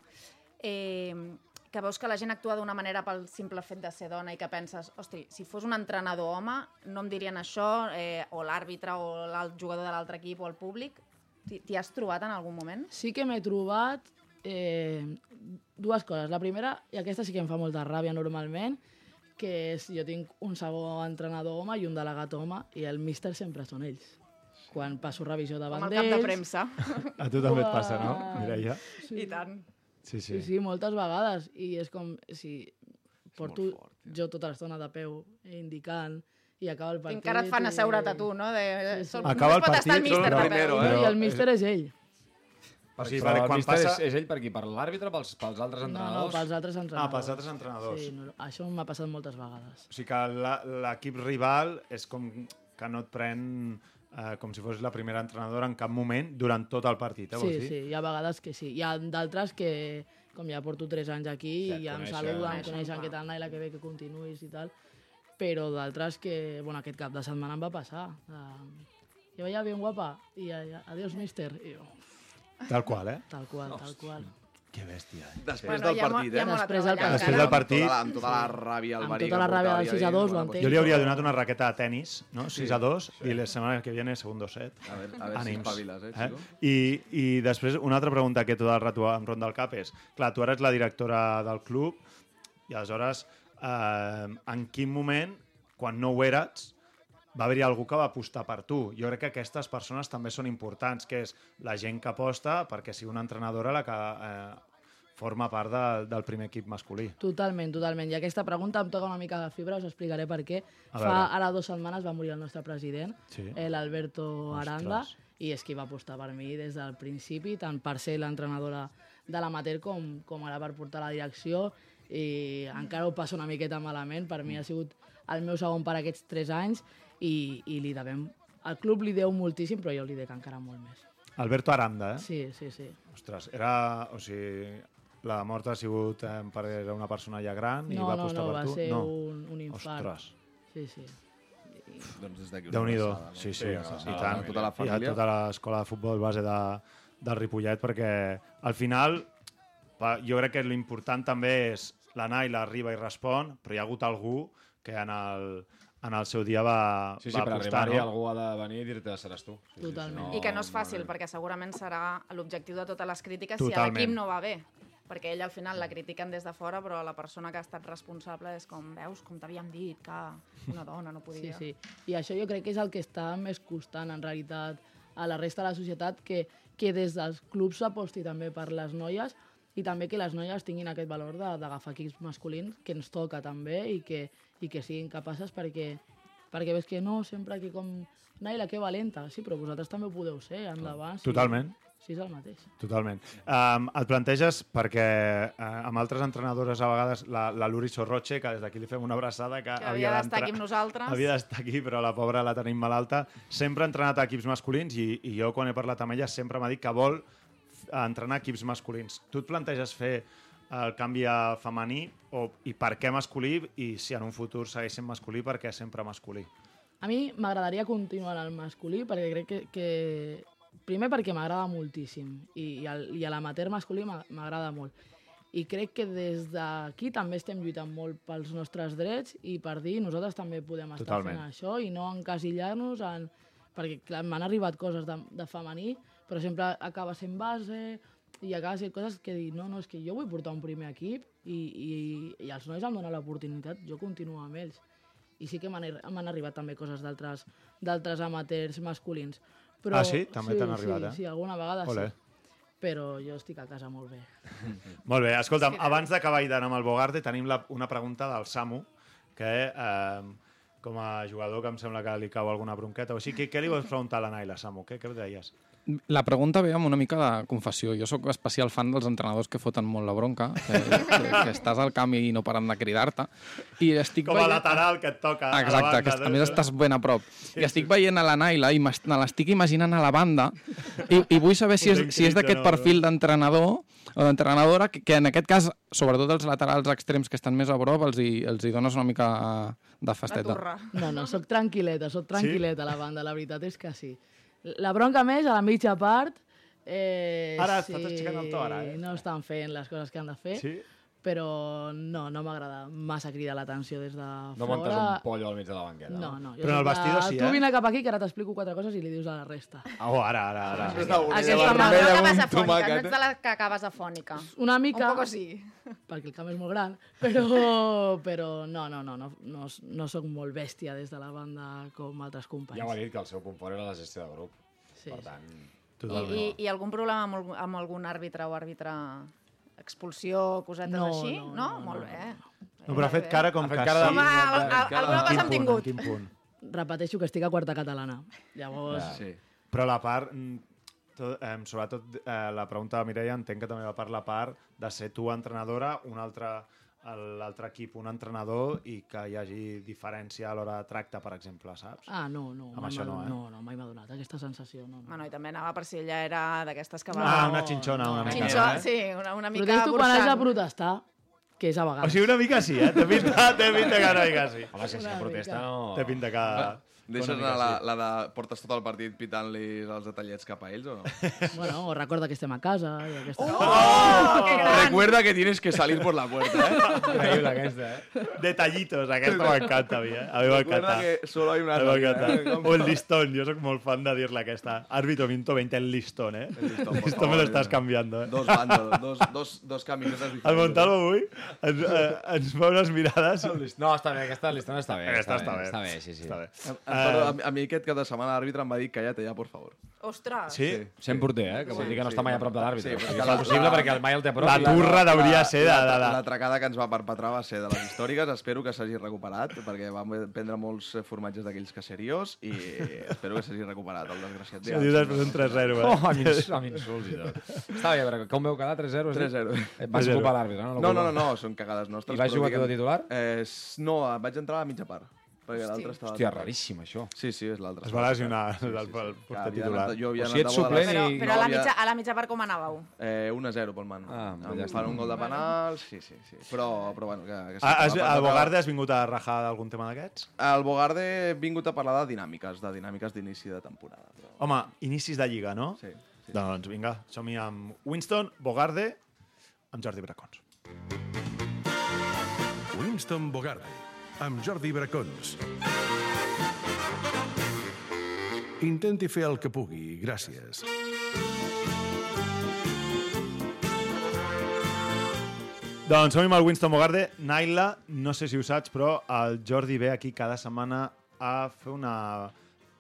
eh, que veus que la gent actua d'una manera pel simple fet de ser dona i que penses, hosti, si fos un entrenador home no em dirien això, eh, o l'àrbitre o el jugador de l'altre equip o el públic. T'hi has trobat en algun moment? Sí que m'he trobat eh, dues coses. La primera, i aquesta sí que em fa molta ràbia normalment, que és, jo tinc un segon entrenador home i un delegat home, i el míster sempre són ells. Quan passo revisió davant Com el d'ells... cap de premsa. A tu també et passa, no. Mireia? I tant. Sí, Sí, sí, moltes vegades. I és com si porto jo tota l'estona de peu indicant i acaba el I partit... encara et fan i- asseure't a tu, no? De, Sí, sí. sol- Acaba el pot estar el partit, míster no, primero, eh? I el míster és ell. O sigui, Però perquè el quan passa... és, és ell per qui? Per l'àrbitre, pels, pels altres No, no, entrenadors? pels altres entrenadors. Ah, pels altres entrenadors. Sí, no, això m'ha passat moltes vegades. O sigui que la- l'equip rival és com que no et pren eh, com si fos la primera entrenadora en cap moment durant tot el partit, eh, Sí, vols dir? sí, hi ha vegades que sí. Hi ha d'altres que, com ja porto 3 anys aquí, Ja ja, et ja em saluden, em Coneixen, què tal, Naila, que bé que continuïs i tal. Però d'altres que, bueno, aquest cap de setmana em va passar. Uh, jo veia ben guapa i ja, ja, adiós, míster. I jo, Tal qual, eh? tal qual, tal qual. Que bèstia, eh? Després Bueno, del partit, ha eh? molt a Després del. Després del partit... Amb tota la, amb tota la ràbia, el Amb tota la ràbia del i 6 a ahir, 2, ho entenc. Jo li hauria donat una raqueta de tennis, no? 6 a 2, i la setmana que viene segundo set. A veure, a veure si espaviles, eh, eh? I, I després, una altra pregunta que tot el rato em ronda el cap és, clar, tu ara ets la directora del club i aleshores, eh, en quin moment, quan no ho eres, va haver-hi algú que va apostar per tu. Jo crec que aquestes persones també són importants, que és la gent que aposta perquè sigui una entrenadora la que eh, forma part de, del primer equip masculí. Totalment, totalment. I aquesta pregunta em toca una mica de fibra, us explicaré per què. A Fa veure. ara dues setmanes va morir el nostre president, Sí. eh, l'Alberto. Aranda, i és qui va apostar per mi des del principi, tant per ser l'entrenadora de l'amater com, com ara per portar la direcció, i encara ho passo una miqueta malament, per mi ha sigut el meu segon per aquests tres anys, i, i li devem... El club li deu moltíssim, però jo li dec encara molt més. Alberto Aranda, eh? Sí, sí, sí. Ostres, era... O sigui, la mort ha sigut eh, perquè era una persona ja gran i No, va no, apostar no, per va tu? ser no. un, un infart. Ostres. Sí, sí. Doncs des d'aquí Déu-n'hi-do. no? Sí, sí, Sí, una i tant. a tota la I a família. tota l'escola de futbol base de, del Ripollet, perquè al final jo crec que l'important també és la Naila arriba i respon, però hi ha hagut algú que en el, en el seu dia va, Sí, sí, va per apostar, arribar-hi no? algú ha de venir i dir-te seràs tu. Sí, Totalment. I que no és fàcil, perquè segurament serà l'objectiu de totes les crítiques si a Totalment. l'equip no va bé. perquè ell al final la critiquen des de fora, però la persona que ha estat responsable és com, veus, com t'havíem dit, que una dona no Sí, podia... sí. I això jo crec que és el que està més costant, en realitat, a la resta de la societat, que, que des dels clubs s'aposti també per les noies i també que les noies tinguin aquest valor de- d'agafar equips masculins, que ens toca també, i que, i que siguin capaces perquè, perquè ves que no, sempre que com... Naila, que valenta. Sí, però vosaltres també ho podeu ser, endavant. Sí. Totalment. Sí, és el mateix. Totalment. Um, et planteges perquè uh, amb altres entrenadores a vegades, la, la Luri Sorroche, que des d'aquí li fem una abraçada, que, Que havia d'estar aquí amb nosaltres. Havia d'estar aquí, però la pobra la tenim malalta. Sempre ha entrenat a equips masculins i, i jo quan he parlat amb ella sempre m'ha dit que vol f- entrenar equips masculins. Tu et planteges fer el canvi a femení o, i per què masculí i si en un futur segueix sent masculí, per què sempre masculí? A mi m'agradaria continuar en el masculí perquè crec que, que primer perquè m'agrada moltíssim i, i, el, i a l'amateur masculí m'a- m'agrada molt. I crec que des d'aquí també estem lluitant molt pels nostres drets i per dir nosaltres també podem estar Totalment. fent això i no encasillar-nos en... Perquè clar, m'han arribat coses de, de femení, però sempre acaba sent base i acaba sent coses que dic, no, no, és que jo vull portar un primer equip i, i, i els nois em donen l'oportunitat, jo continuo amb ells i sí que m'han arri- m'han arribat també coses d'altres d'altres amateurs masculins. Però, Ah, sí? També t'han arribat, sí, eh? Sí, alguna vegada Ole. sí. Però jo estic a casa molt bé. Molt bé, escolta'm, abans d'acabar i d'anar amb el Bogarde, tenim la, una pregunta del Samu, que eh, com a jugador que em sembla que li cau alguna bronqueta o així. Què, què li vols preguntar a la Naila, Samu? Què, què deies? La pregunta ve amb una mica de confessió. Jo sóc especial fan dels entrenadors que foten molt la bronca, que, que, que estàs al camp i no paren de cridar-te. I estic Com a veient- lateral que et toca. a la Exacte, banda, que a més estàs ben a prop. I estic veient a la Naila i me l'estic imaginant a la banda i, i vull saber si és, si és d'aquest perfil d'entrenador o d'entrenadora que, que en aquest cas, sobretot els laterals extrems que estan més a prop, els hi, els hi dones una mica de festeta. No, no, sóc tranquil·leta, sóc tranquil·leta a la banda, la veritat és que sí. La bronca més a la mitja part... Eh, Ara sí, estàs aixecant el to, ara, eh? No estan fent les coses que han de fer. Sí? Però no, no m'agrada massa cridar l'atenció des de No fora. montes un pollo al mig de la banqueta. No, no. jo Però en el vestidor sí, Tu eh? vine cap aquí que ara t'explico quatre coses i li dius a la resta. Oh, ara, ara, ara. Aquesta no, no acabes afònica, no ets de la que acabes afònica. Una mica... Un poco sí. Perquè el camp és molt gran, però, però no, no, no, no, no, no sóc molt bèstia des de la banda com altres companys. Ja ho ha dit, que el seu punt fort era la gestió de grup. Sí, per tant... I, i, I algun problema amb, amb algun àrbitre o àrbitre expulsió, cosetes No, així? no, No? no, Molt no, bé. No, però ha fet cara com Ha fet que cara de- sí. Home, alguna cosa hem punt, tingut. En quin punt? Repeteixo que estic a quarta catalana. Llavors... Ja. Sí. Però la part, mm, tot, eh, sobretot eh, la pregunta de Mireia, entenc que també va per la part de ser tu entrenadora, un altre l'altre equip un entrenador i que hi hagi diferència a l'hora de tracte, per exemple, saps? Ah, no, no. Amb mai això m'ha- no, eh? No, no, mai m'ha donat aquesta sensació. No, no. Bueno, i també anava per si ella era d'aquestes que va... Ah, una xinxona, una mica. Xinxó, eh? sí, una, una mica Protesto quan has de protestar, que és a O vegades. sigui, una mica sí, eh? Té pinta, té pinta que una mica sí. Home, si és que protesta no... Té pinta que... Deixes anar la, la de portes tot el partit pitant-li els detallets cap a ells o no? Bueno, o recorda que estem a casa i aquesta... Oh, que gran! Recuerda que tienes que salir por la puerta, ¿eh? Increïble, aquesta, eh? Detallitos, aquesta m'encanta a mi, eh? A mi Recuerda m'encanta. que solo hay una salida. ¿eh? O el listón, yo soy como el fan de decirle aquesta. Árbitro, minuto 20, el listón, eh? El listón, por Esto me lo estás eh. cambiando, eh? Dos bandos, dos, dos, dos camisetes El diferents. Montalvo avui ens, eh, ens fa unes mirades... No, està bé, aquesta listona està bé. Aquesta està bé. Està bé, sí, sí. Està bé. Em perdó, a, a mi aquest cap de setmana l'àrbitre em va dir calla't ja, por favor. Ostres! Sí? Sent porter, eh? Que vol dir que no està mai a prop de l'àrbitre. Sí, Sí, perquè és la- impossible la- perquè el mai el té a prop. La i turra hauria de ser de... La, de, de... L'atracada que ens va perpetrar va ser de les històriques. Espero que s'hagi recuperat, perquè vam prendre molts eh, formatges d'aquells caseriós i espero que s'hagi recuperat, el desgraciat. Això diu després un 3-0, eh? Oh, amb, ins amb insults i tot. Està bé, però com veu quedar? 3-0? has dit? 3-0. Eh, Vas 3-0. ocupar l'àrbitre, no? No, no, no, no, són cagades nostres. I vas però jugar tu de diguem- titular? Eh, s- no, vaig entrar a la mitja part. Perquè l'altre estava... Hòstia, raríssim, això. Sí, sí, és l'altre. Es va lesionar Sí, sí, el, el porter titular. anat- Jo havia O sigui, ets suplent Però, i- però no a, la mitja, a la mitja part com anàveu? Eh, 1-0 pel man. Ah, Em ja fan un gol de penal, sí, sí, sí. Però, però bueno, que, que sí, Ah, has, perpetrar- Bogarde has vingut a rajar d'algun tema d'aquests? Al Bogarde he vingut a parlar de dinàmiques, de dinàmiques d'inici de temporada. Però... Home, inicis de Lliga, no? Sí, sí. Doncs vinga, som-hi amb Winston, Bogarde, amb Jordi Bracons. Winston Bogarde, amb Jordi Bracons. Intenti fer el que pugui, gràcies. Doncs som el Winston Bogarde. Naila, no sé si ho saps, però el Jordi ve aquí cada setmana a fer una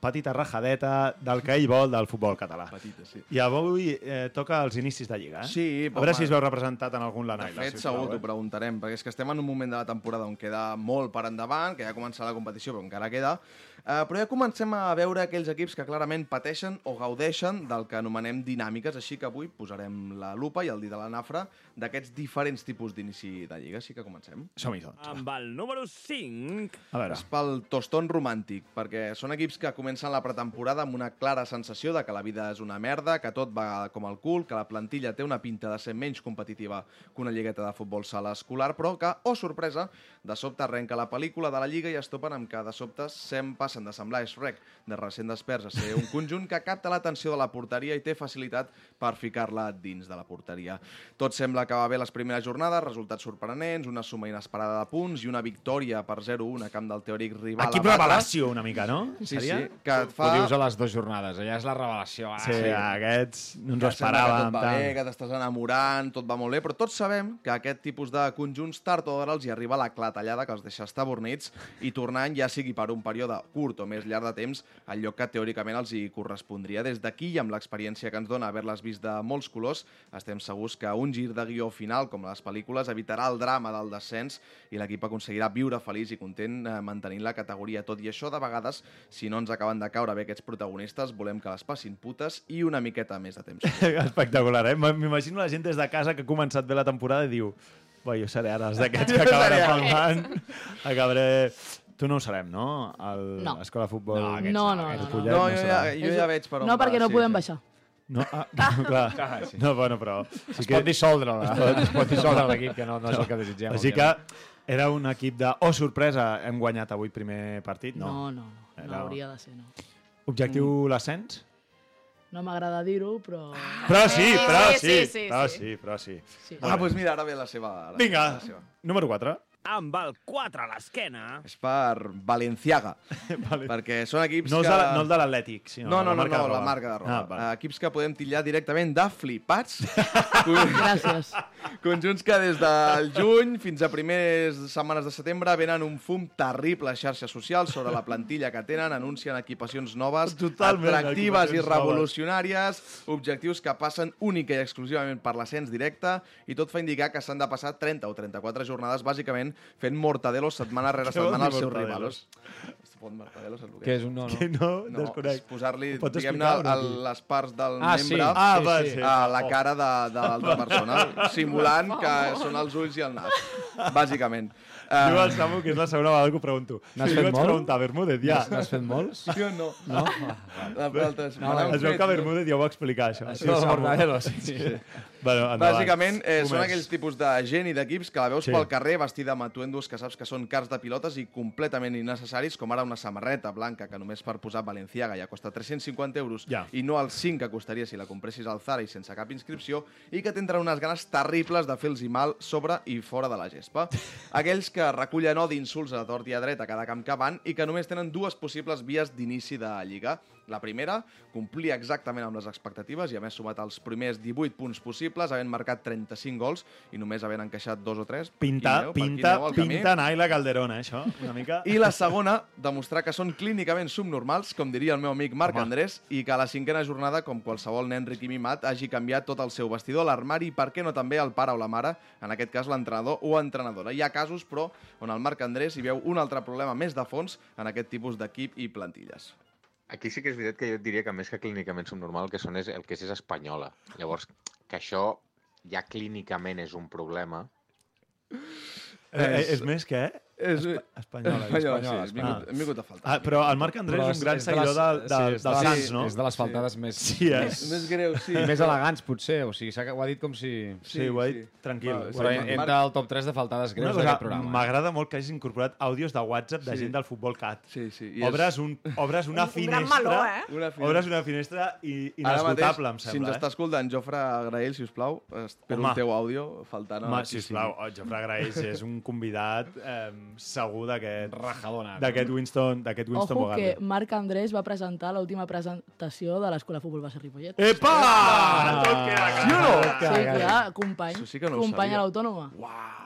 petita rajadeta del que ell vol del futbol català. Petita, sí. I avui eh, toca els inicis de Lliga, eh? Sí, A veure home. si es veu representat en algun la De fet, sisplau, segur eh? t'ho preguntarem, perquè és que estem en un moment de la temporada on queda molt per endavant, que ja ha començat la competició, però encara queda, eh, però ja comencem a veure aquells equips que clarament pateixen o gaudeixen del que anomenem dinàmiques, així que avui posarem la lupa i el dit de la nafra d'aquests diferents tipus d'inici de Lliga, així que comencem. Som-hi, doncs. Amb el número 5... A veure. És pel tostón romàntic, perquè són equips que comencen la pretemporada amb una clara sensació de que la vida és una merda, que tot va com el cul, que la plantilla té una pinta de ser menys competitiva que una lligueta de futbol sala escolar, però que, oh sorpresa, de sobte arrenca la pel·lícula de la Lliga i es topen amb que de sobte se'n passen de semblar Shrek de recent desperts a ser un conjunt que capta l'atenció de la porteria i té facilitat per ficar-la dins de la porteria. Tot sembla que va bé les primeres jornades, resultats sorprenents, una suma inesperada de punts i una victòria per 0-1 a camp del teòric rival. Equip a batre. revelació, una mica, no? Sí, Seria? sí, que et fa... Ho dius a les dues jornades, allà és la revelació. Ah, Sí, aquests no ens ho esperàvem. Que tot va tant. bé, que t'estàs enamorant, tot va molt bé, però tots sabem que aquest tipus de conjunts tard o d'hora els hi arriba la clatellada que els deixa estabornits i tornant, ja sigui per un període curt o més llarg de temps, al lloc que teòricament els hi correspondria. Des d'aquí, i amb l'experiència que ens dona haver-les vist de molts colors, estem segurs que un gir de guió final, com les pel·lícules, evitarà el drama del descens i l'equip aconseguirà viure feliç i content eh, mantenint la categoria. Tot i això, de vegades, si no ens acaben de caure bé aquests protagonistes, volem que les passin putes i una miqueta més de temps. Espectacular, eh? M'imagino la gent des de casa que ha començat bé la temporada i diu Bé, jo seré ara els d'aquests que acabaré faltant. Acabaré... Tu no ho serem, no? El- No. L'escola de futbol... No, aquests no, no, El no, no. Pollet No, jo ja, jo ja veig per on No, perquè va, no sí, podem sí. baixar. No, ah, clar. Ah, sí. No, bueno, però... Sí Es pot dissoldre, es pot, es pot dissoldre l'equip, que no, no és el que desitgem. Així que era un equip de... Oh, sorpresa, hem guanyat avui primer partit? No. No, no, no. No Era- hauria de ser, no. Objectiu l'ascens? No m'agrada dir-ho, però... Però sí, però sí, sí, sí, sí, però sí. sí, però sí. Sí. Ah, doncs mira, ara ve la seva... La Vinga, La seva. número 4. Amb el 4 a l'esquena... És per Valenciaga, Vale. perquè són equips No, que... la- no el de l'Atlètic, sinó No, no, la no, marca no, de la roba. marca de roba. Ah, vale. Eh, Equips que podem tillar directament de flipats. Con- Gràcies. Conjunts que des del juny fins a primeres setmanes de setembre venen un fum terrible a xarxes socials sobre la plantilla que tenen, anuncien equipacions noves, Totalment, atractives i revolucionàries, objectius que passen única i exclusivament per l'ascens directe i tot fa indicar que s'han de passar 30 o 34 jornades bàsicament fent mortadelos setmana rere setmana als seus rivals. Pot mortadelos, saps el Què és un no, no? Que no, no, desconec. és posar-li, diguem-ne, les parts del Ah, sí. membre Ah, Sí, va, sí. sí. a la cara de, de l'altra persona, simulant que són els ulls i el nas, bàsicament. Diu el Uh, Samu que és la segona vegada que ho pregunto. N'has Jo fet molt? preguntar a Bermúdez, ja. N'has fet molts? jo no. No? La, altres, No, l'han Es veu que no? Bermúdez ja ho va explicar, això. Sí, el Mortadelo, sí. sí. Bueno, endavant. Bàsicament, eh, són aquells tipus de gent i d'equips que la veus Sí. pel carrer vestida amb atuendos que saps que són cars de pilotes i completament innecessaris, com ara una samarreta blanca que només per posar Valenciaga ja costa 350 euros Ja. i no els 5 que costaria si la compressis al Zara i sense cap inscripció, i que tindran unes ganes terribles de fer-los mal sobre i fora de la gespa. Aquells que recullen odi insults a tort i a dret a cada camp que van i que només tenen dues possibles vies d'inici de Lliga. La primera, complir exactament amb les expectatives i a més sumat els primers 18 punts possibles, havent marcat 35 gols i només havent encaixat dos o tres. Pinta, aneu? Pinta, pinta Naila Calderón, eh, això, una mica. I la segona, demostrar que són clínicament subnormals, com diria el meu amic Marc Home. Andrés, i que a la cinquena jornada, com qualsevol nen ric i mimat, hagi canviat tot el seu vestidor, l'armari i, per què no també, el pare o la mare, en aquest cas l'entrenador o entrenadora. Hi ha casos, però, on el Marc Andrés hi veu un altre problema més de fons en aquest tipus d'equip i plantilles. Aquí sí que és veritat que jo et diria que més que clínicament subnormal, el que són és el que és, és espanyola. Llavors, que això ja clínicament és un problema. Eh, eh, és més que, eh? És... Espanyola. Espanyola, sí, espanyola. hem vingut, hem vingut a faltar. Ah, però el Marc Andrés és un gran de seguidor les- del, del, sí, és de dels les- Sants, no? És de les faltades més... Sí, eh? més, Més greu, sí. I més elegants, potser. O sigui, s'ha- ho ha dit com si... Sí, ho ha dit tranquil. Va, Però dit entra al top 3 de faltades greus d'aquest programa. eh? m'agrada molt que hagis incorporat àudios de WhatsApp de Sí. gent del Futbol Cat. Sí, sí. I Obres, un, obres una Un- un finestra... gran meló, eh? Una finestra. Obres una finestra i, inesgotable, em mateix, si ens sembla. eh? està escoltant Jofre Graell, si us plau, espero Home. el teu àudio faltant Home, sisplau, oh, Jofre Graells és un convidat eh, segur d'aquest... Rajadona. D'aquest Winston, d'aquest Winston Ojo que. Marc Andrés va presentar l'última presentació de l'Escola de Futbol Base Ripollet. Epa! Ah, Tot queda clar. Sí o no? Sí, clar. company. Això sí que no company a l'Autònoma.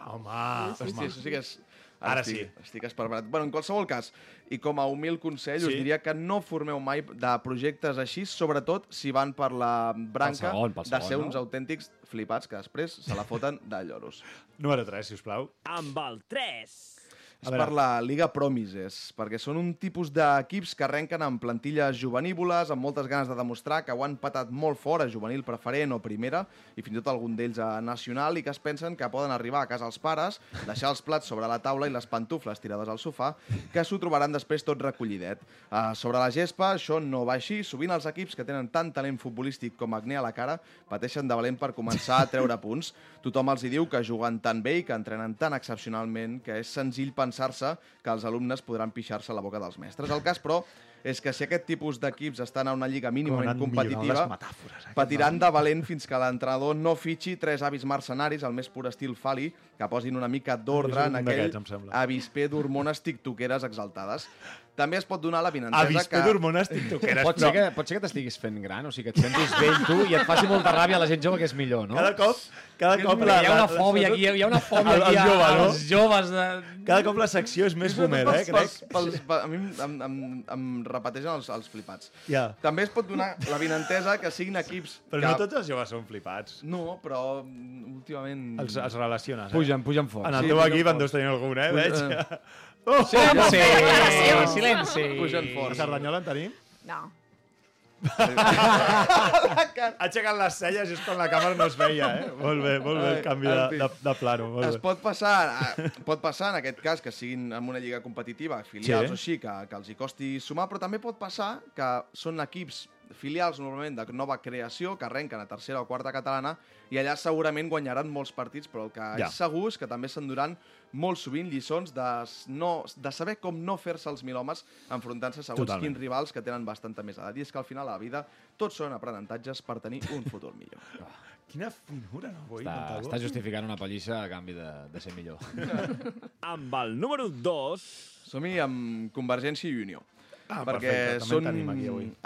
Home, Hòstia, això sí que és... Ara estic, sí. Estic esperat. Bueno, en qualsevol cas, i com a humil consell, us Sí. diria que no formeu mai de projectes així, sobretot si van per la branca segon, pel de segon, ser no? uns autèntics flipats que després se la foten de lloros. Número 3, si us plau. Amb el 3. És per la Liga Promises, perquè són un tipus d'equips que arrenquen amb plantilles juvenívoles, amb moltes ganes de demostrar que ho han patat molt fort a juvenil preferent o primera, i fins i tot algun d'ells a nacional, i que es pensen que poden arribar a casa els pares, deixar els plats sobre la taula i les pantufles tirades al sofà, que s'ho trobaran després tot recollidet. Uh, sobre la gespa, això no va així. Sovint els equips que tenen tant talent futbolístic com acné a la cara pateixen de valent per començar a treure punts. Tothom els hi diu que juguen tan bé i que entrenen tan excepcionalment que és senzill pensar-se que els alumnes podran pixar-se a la boca dels mestres. El cas, però, és que si aquest tipus d'equips estan a una lliga mínimament competitiva, metàfores, eh, patiran de valent fins que l'entrenador no fitxi tres avis mercenaris al més pur estil Fali, que posin una mica d'ordre en aquell avisper d'hormones tiktokeres exaltades. També es pot donar la vinentesa Avisper que... d'hormones tiktokeres. Pot ser, que, pot ser que t'estiguis fent gran, o sigui, que et sentis vell tu i et faci molta ràbia a la gent jove que és millor, no? Cada cop, cada cop millor. Hi ha una fòbia aquí, hi ha una fòbia aquí a- jove, no? als joves de... Cada cop la secció és més boomer, eh, crec. Pels, pels, pels, a mi em, em, em, em repeteixen els, els flipats. Ja. També es pot donar la vinentesa que siguin equips... Però que... no tots els joves són flipats. No, però últimament... Els, els relaciones, eh? Pugen, pugen fort. En el Sí, teu equip en deus tenir algun, eh? Pugen- Veig. Oh, Silenci! Declaració. Silenci! Pugen A fort. Cerdanyola en tenim? No. Ha aixecat les celles just quan la càmera no es veia, eh? Molt bé, molt bé el canvi de, de, de plano. Molt Es bé. pot passar, eh, pot passar en aquest cas que siguin en una lliga competitiva, filials Sí. o així, que, que els hi costi sumar, però també pot passar que són equips filials normalment de nova creació que arrenquen a tercera o quarta catalana i allà segurament guanyaran molts partits, però el que Ja. és segur és que també s'enduran molt sovint lliçons de, no, de saber com no fer-se els mil homes enfrontant-se a segons Totalment. quins rivals que tenen bastanta més edat. I és que al final a la vida tots són aprenentatges per tenir un futur millor. Quina finura, no? Avui, Està, està justificant una pallissa a canvi de, de ser millor. Amb el número 2. Som-hi amb Convergència i Unió. Ah, perquè perfecte, són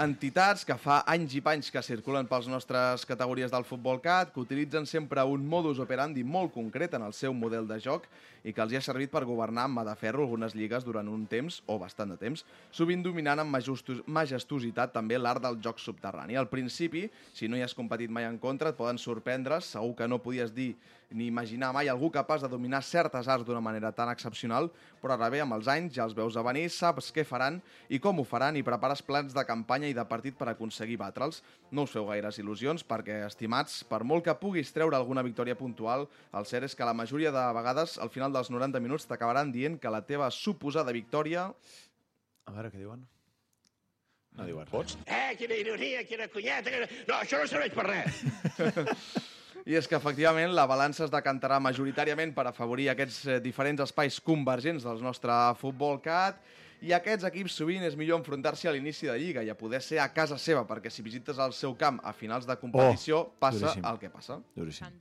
entitats que fa anys i panys que circulen pels nostres categories del Futbol Cat, que utilitzen sempre un modus operandi molt concret en el seu model de joc i que els hi ha servit per governar amb mà de ferro algunes lligues durant un temps, o bastant de temps, sovint dominant amb majestuositat també l'art del joc subterrani. Al principi, si no hi has competit mai en contra, et poden sorprendre, segur que no podies dir ni imaginar mai algú capaç de dominar certes arts d'una manera tan excepcional, però ara bé, amb els anys ja els veus a venir, saps què faran i com ho faran i prepares plans de campanya i de partit per aconseguir batre'ls. No us feu gaires il·lusions perquè, estimats, per molt que puguis treure alguna victòria puntual, el cert és que la majoria de vegades, al final dels 90 minuts, t'acabaran dient que la teva suposada victòria A veure què diuen. No diuen res. Eh, quina ironia, quina cunyeta... Quina... No, això no serveix per res. I és que, efectivament, la balança es decantarà majoritàriament per afavorir aquests eh, diferents espais convergents del nostre futbol cat i aquests equips sovint és millor enfrontar-s'hi a l'inici de Lliga i a poder ser a casa seva, perquè si visites el seu camp a finals de competició, Oh, passa duríssim. el que passa. Duríssim.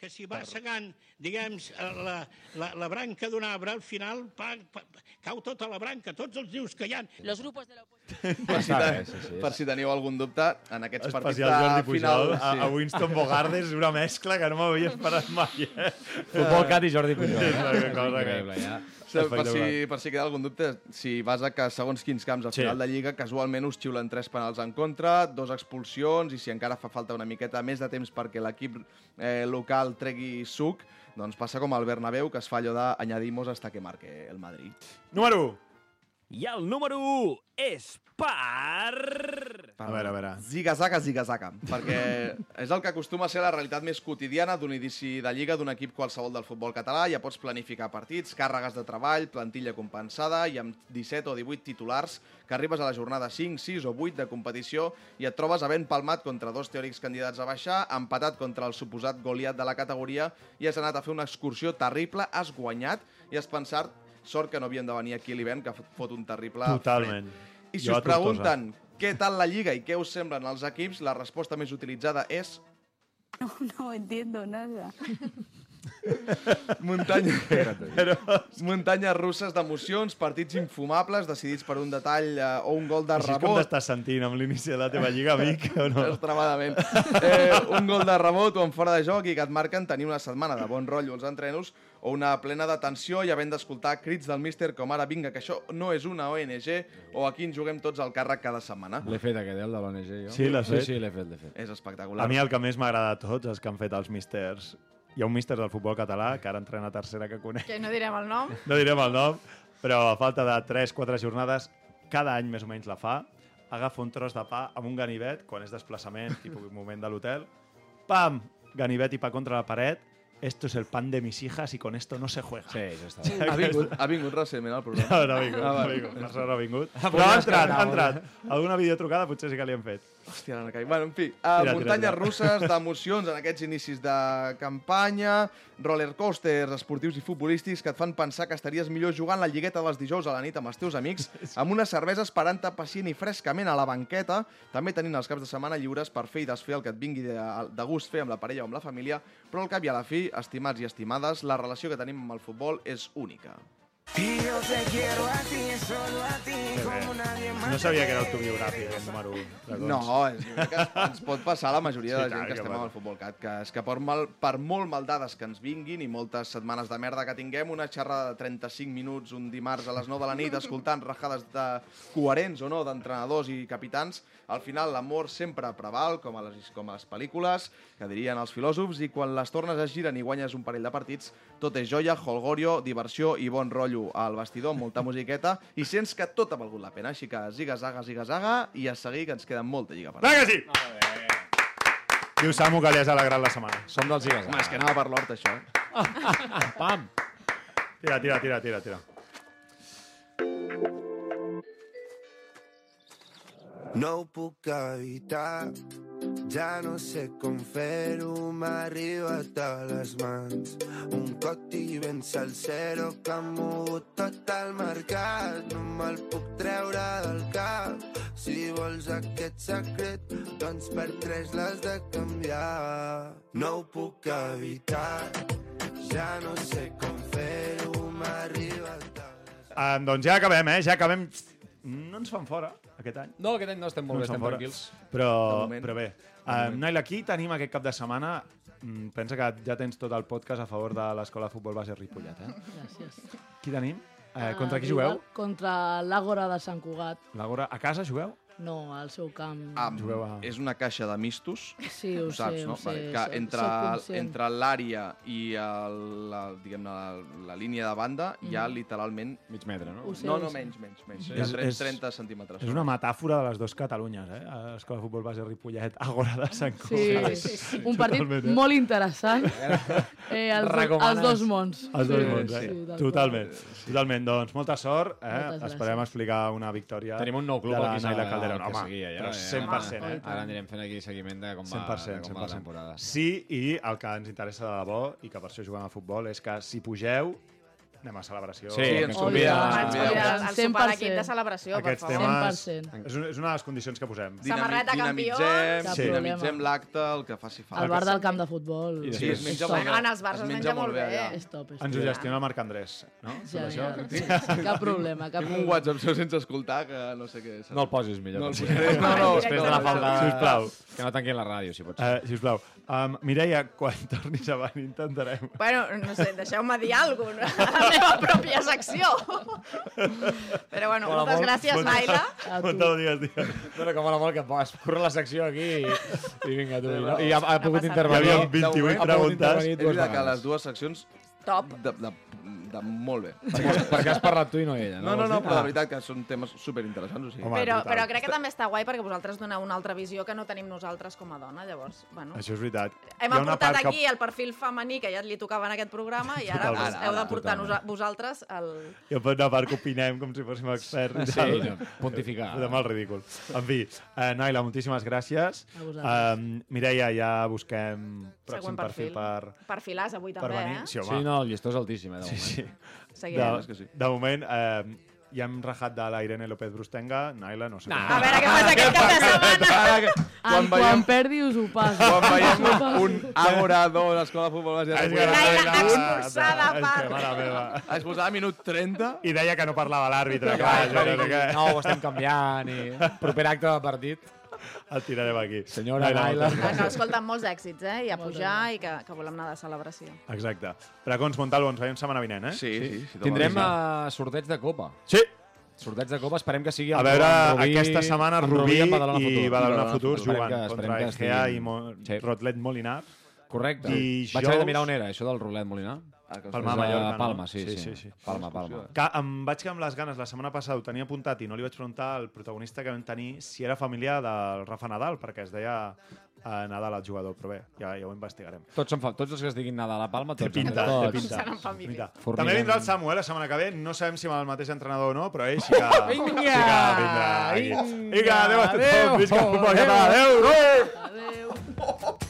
Que si va segant, diguem, la, la, la branca d'un arbre, al final pa, pa, cau tota la branca, tots els dius que hi ha. Los grupos de la Per si, Està te, bé, sí, sí, per si teniu algun dubte, en aquests partits Especial Jordi de Pujol final... a, a Winston Bogarde és una mescla que no m'havia esperat mai, eh? Futbol Cat i Jordi Pujol. Sí, Eh? una És cosa que- increïble, ja. Sí, per, si, per si queda algun dubte, si vas a que segons quins camps a Sí. final de Lliga, casualment us xiulen tres penals en contra, dos expulsions, i si encara fa falta una miqueta més de temps perquè l'equip eh, local tregui suc, doncs passa com al Bernabéu, que es fa allò d'añadimos hasta que marque el Madrid. Número 1. I el número 1 és per... A veure, a veure. Zigazaga, zigazaga, perquè és el que acostuma a ser la realitat més quotidiana d'un inici de Lliga d'un equip qualsevol del futbol català. Ja pots planificar partits, càrregues de treball, plantilla compensada i amb 17 o 18 titulars que arribes a la jornada 5, 6 o 8 de competició i et trobes havent palmat contra dos teòrics candidats a baixar, empatat contra el suposat Goliat de la categoria i has anat a fer una excursió terrible, has guanyat i has pensat sort que no havien de venir aquí a l'hivern que fot un terrible Totalment. fred. I si Jo us pregunten què tal la Lliga i què us semblen els equips, la resposta més utilitzada és No, no entiendo nada. Muntanya... Però... Muntanyes russes d'emocions, partits infumables, decidits per un detall eh, o un gol de Així és com rebot. t'estàs sentint amb l'inici de la teva lliga, amic, o no? Extremadament. Eh, un gol de rebot o en fora de joc i que et marquen tenir una setmana de bon rotllo als entrenos o una plena de tensió i havent d'escoltar crits del míster com ara vinga, que això no és una ONG o aquí ens juguem tots al càrrec cada setmana. L'he fet aquest, eh, el de l'ONG, jo. Sí, l'has fet? Sí, sí, l'he fet, l'he fet. És espectacular. A mi el que més m'agrada de tots és que han fet els místers. Hi ha un míster del futbol català que ara entrena a tercera que conec. Que no direm el nom. No direm el nom, però a falta de 3-4 jornades, cada any més o menys la fa, agafa un tros de pa amb un ganivet, quan és desplaçament, tipus moment de l'hotel, pam, ganivet i pa contra la paret, esto es el pan de mis hijas y con esto no se juega. Sí, això està Ha vingut, ha vingut recentment al programa. No, no ha vingut, Ah, no ha vingut, no ha vingut. Ah, Però ha pues ja entrat, ha entrat. Alguna videotrucada potser sí que li hem fet. Hòstia, l'Anna Cai. Bueno, en fi, uh, Tira, muntanyes tira, tira. russes d'emocions en aquests inicis de campanya, roller coasters esportius i futbolístics que et fan pensar que estaries millor jugant la lligueta dels dijous a la nit amb els teus amics, amb una cervesa esperant-te pacient i frescament a la banqueta, també tenint els caps de setmana lliures per fer i desfer el que et vingui de, de gust fer amb la parella o amb la família, però al cap i a la fi, estimats i estimades, la relació que tenim amb el futbol és única. Y yo te quiero a ti, solo a ti, como nadie más. No sabia que era autobiogràfic, el número 1. No, és que ens pot passar a la majoria Sí, de gent tant, que que estem amb el Futbol Cat, que és que per, mal, per molt maldades que ens vinguin i moltes setmanes de merda que tinguem, una xerrada de 35 minuts un dimarts a les 9 de la nit escoltant rajades de coherents o no d'entrenadors i capitans, al final l'amor sempre preval, com a, les, com a les pel·lícules, que dirien els filòsofs, i quan les tornes es giren i guanyes un parell de partits, tot és joia, holgorio, diversió i bon rotllo al vestidor, molta musiqueta, i sents que tot ha valgut la pena. Així que ziga-zaga, ziga-zaga, i a seguir que ens queda molta lliga per Vinga, sí! Diu Samu que li has alegrat la setmana. Som dels ziga Home, és que anava per l'hort, això. Eh? Pam! Tira, tira, tira, tira, tira. No ho puc evitar, ja no sé com fer-ho, m'ha arribat a les mans. Un coti ben salsero que ha mogut tot el mercat, no me'l puc treure del cap. Si vols aquest secret, doncs per tres l'has de canviar. No ho puc evitar, ja no sé com fer-ho, m'ha arribat a Um, doncs ja acabem, eh? Ja acabem. No ens fan fora, aquest any. No, aquest any no estem molt No bé, estem fora. tranquils. Però, però bé. Um, Naila, aquí tenim aquest cap de setmana mm, pensa que ja tens tot el podcast a favor de l'Escola de Futbol Base Ripollet, eh? Gràcies. Qui tenim? Eh, Ah, contra qui rival jugueu? Contra l'Àgora de Sant Cugat. L'Agora. A casa jugueu? No, al seu camp. Ah, Jugueu a... és una caixa de mistos, Sí, ho saps, sé, no? ho sé, Vale, que entre, entre l'àrea i el, la, diguem la, la línia de banda hi ha Mhm. literalment... Mig metre, no? Ho sé, no, no, menys, menys, menys. Sí. Hi ha És- 30, és- 30 centímetres. És una metàfora de les dues Catalunyes, eh? A L'Escola de Futbol Base Ripollet, Agora de Sant Sí, Cugat. sí, sí. un partit Totalment, eh? molt interessant. Eh, els, els dos mons. Els dos Sí, mons, eh? sí, tal qual. Totalment. Totalment. Doncs molta sort. Eh? Moltes gràcies. Esperem explicar una victòria Tenim un nou club aquí s'ha Naila de- Calderón. que Home, seguir, ja, però ja. 100%, Ara- eh? Ara anirem fent aquí seguiment de com va, 100%, de com va la 100%. temporada. Sí, i el que ens interessa de debò, i que per això juguem a futbol, és que si pugeu, anem a celebració. Sí, ens convida. i Ens convida al sopar 100%. l'equip de celebració, per Aquests favor. temes 100%. és, és una de les condicions que posem. Samarreta campió. Dinamitzem, sí. problema. dinamitzem l'acte, el que faci falta. Al bar del camp de futbol. Sí, es menja molt bé. En els bars es menja molt bé. allà. És top, és Ens ho gestiona Marc Andrés, no? Genial. això? Sí, sí, cap problema, cap Tinc un problema. WhatsApp seu sense escoltar, que no sé què és. No el posis, millor. No el posaré. No, no, Després de la falta... Sisplau. Que no tanquin la ràdio, si pot ser. Uh, sisplau. Um, Mireia, quan tornis a venir intentarem... Bueno, no sé, deixeu-me dir alguna cosa, meva pròpia secció. Però bueno, Mola moltes molt. gràcies, Molta- Naila. A tu. Molta, digues, digues. Però que mola molt que es curra la secció aquí i, i vinga, tu. I, no, i ha, ha pogut intervenir. Hi havia 28 ha pogut preguntes. És veritat que les dues seccions Top. de, de, de molt bé. Perquè, perquè has parlat tu i no ella, no? No, no, no, però de Ah. veritat que són temes superinteressants. O sigui. Home, Però, però crec que també està guai perquè vosaltres doneu una altra visió que no tenim nosaltres com a dona, llavors, bueno. Això és veritat. Hem aportat part que- aquí el perfil femení que ja li tocava en aquest programa i ara Totalment. Ara, heu ara, d'aportar totalment. vosaltres el... Hi ha una part que opinem com si fóssim experts. Sí, no, pontificar. Podem el ridícul. En fi, uh, Naila, moltíssimes gràcies. A vosaltres. Um, Mireia, ja busquem pròxim perfil, perfil. per, Perfilars avui per també, venir. eh? Sí, home. Sí, no, el llistó és altíssim, eh, de sí, moment. Sí. Seguirem. De, de moment, eh, ja hem rajat de la Irene López Brustenga, Naila, no sé Nah. com. A veure què passa aquest cap de setmana. Ara que- Quan, quan perdi us ho passo. Quan veiem un agorador a l'escola de futbol que Naila expulsada és per- que, mare meva. Expulsada a minut 30. I deia que no parlava l'àrbitre. Clar, no, ho estem canviant i proper acte de partit. El tirarem aquí. Senyora Naila. Ah, no, escolta, molts èxits, eh? I a pujar i que, que volem anar de celebració. Exacte. Bracons, Montalvo, ens veiem setmana vinent, eh? Sí, sí. sí Tindrem uh, sorteig de Copa. Sí. Sorteig de Copa, esperem que sigui A veure, Rubí, aquesta setmana Rubí i amb Badalona i Futur. Badalona Futur jugant que- contra Egea i Mo Sí. Rotlet Molinar. Correcte. Dijous- Vaig haver de mirar on era, això del rolet Molinar. Palma, a Mallorca, no? Palma, sí, Sí, sí. sí, sí. Palma, Palma. Que em vaig quedar amb les ganes, la setmana passada ho tenia apuntat i no li vaig preguntar al protagonista que vam tenir si era família del Rafa Nadal, perquè es deia eh, Nadal el jugador, però bé, ja, ja ho investigarem. Tots, són fa... Tots els que es diguin Nadal a Palma, tots. Té pinta, tots. té pinta. Seran família. Formiguem. També vindrà el Samu, eh, la setmana que ve. No sabem si amb el mateix entrenador o no, però ell sí que, Vinga! sí que vindrà. Vinga! Vinga, adéu a tothom. Adéu! Visca el futbol Adéu! català. Adéu! Adéu! Adéu.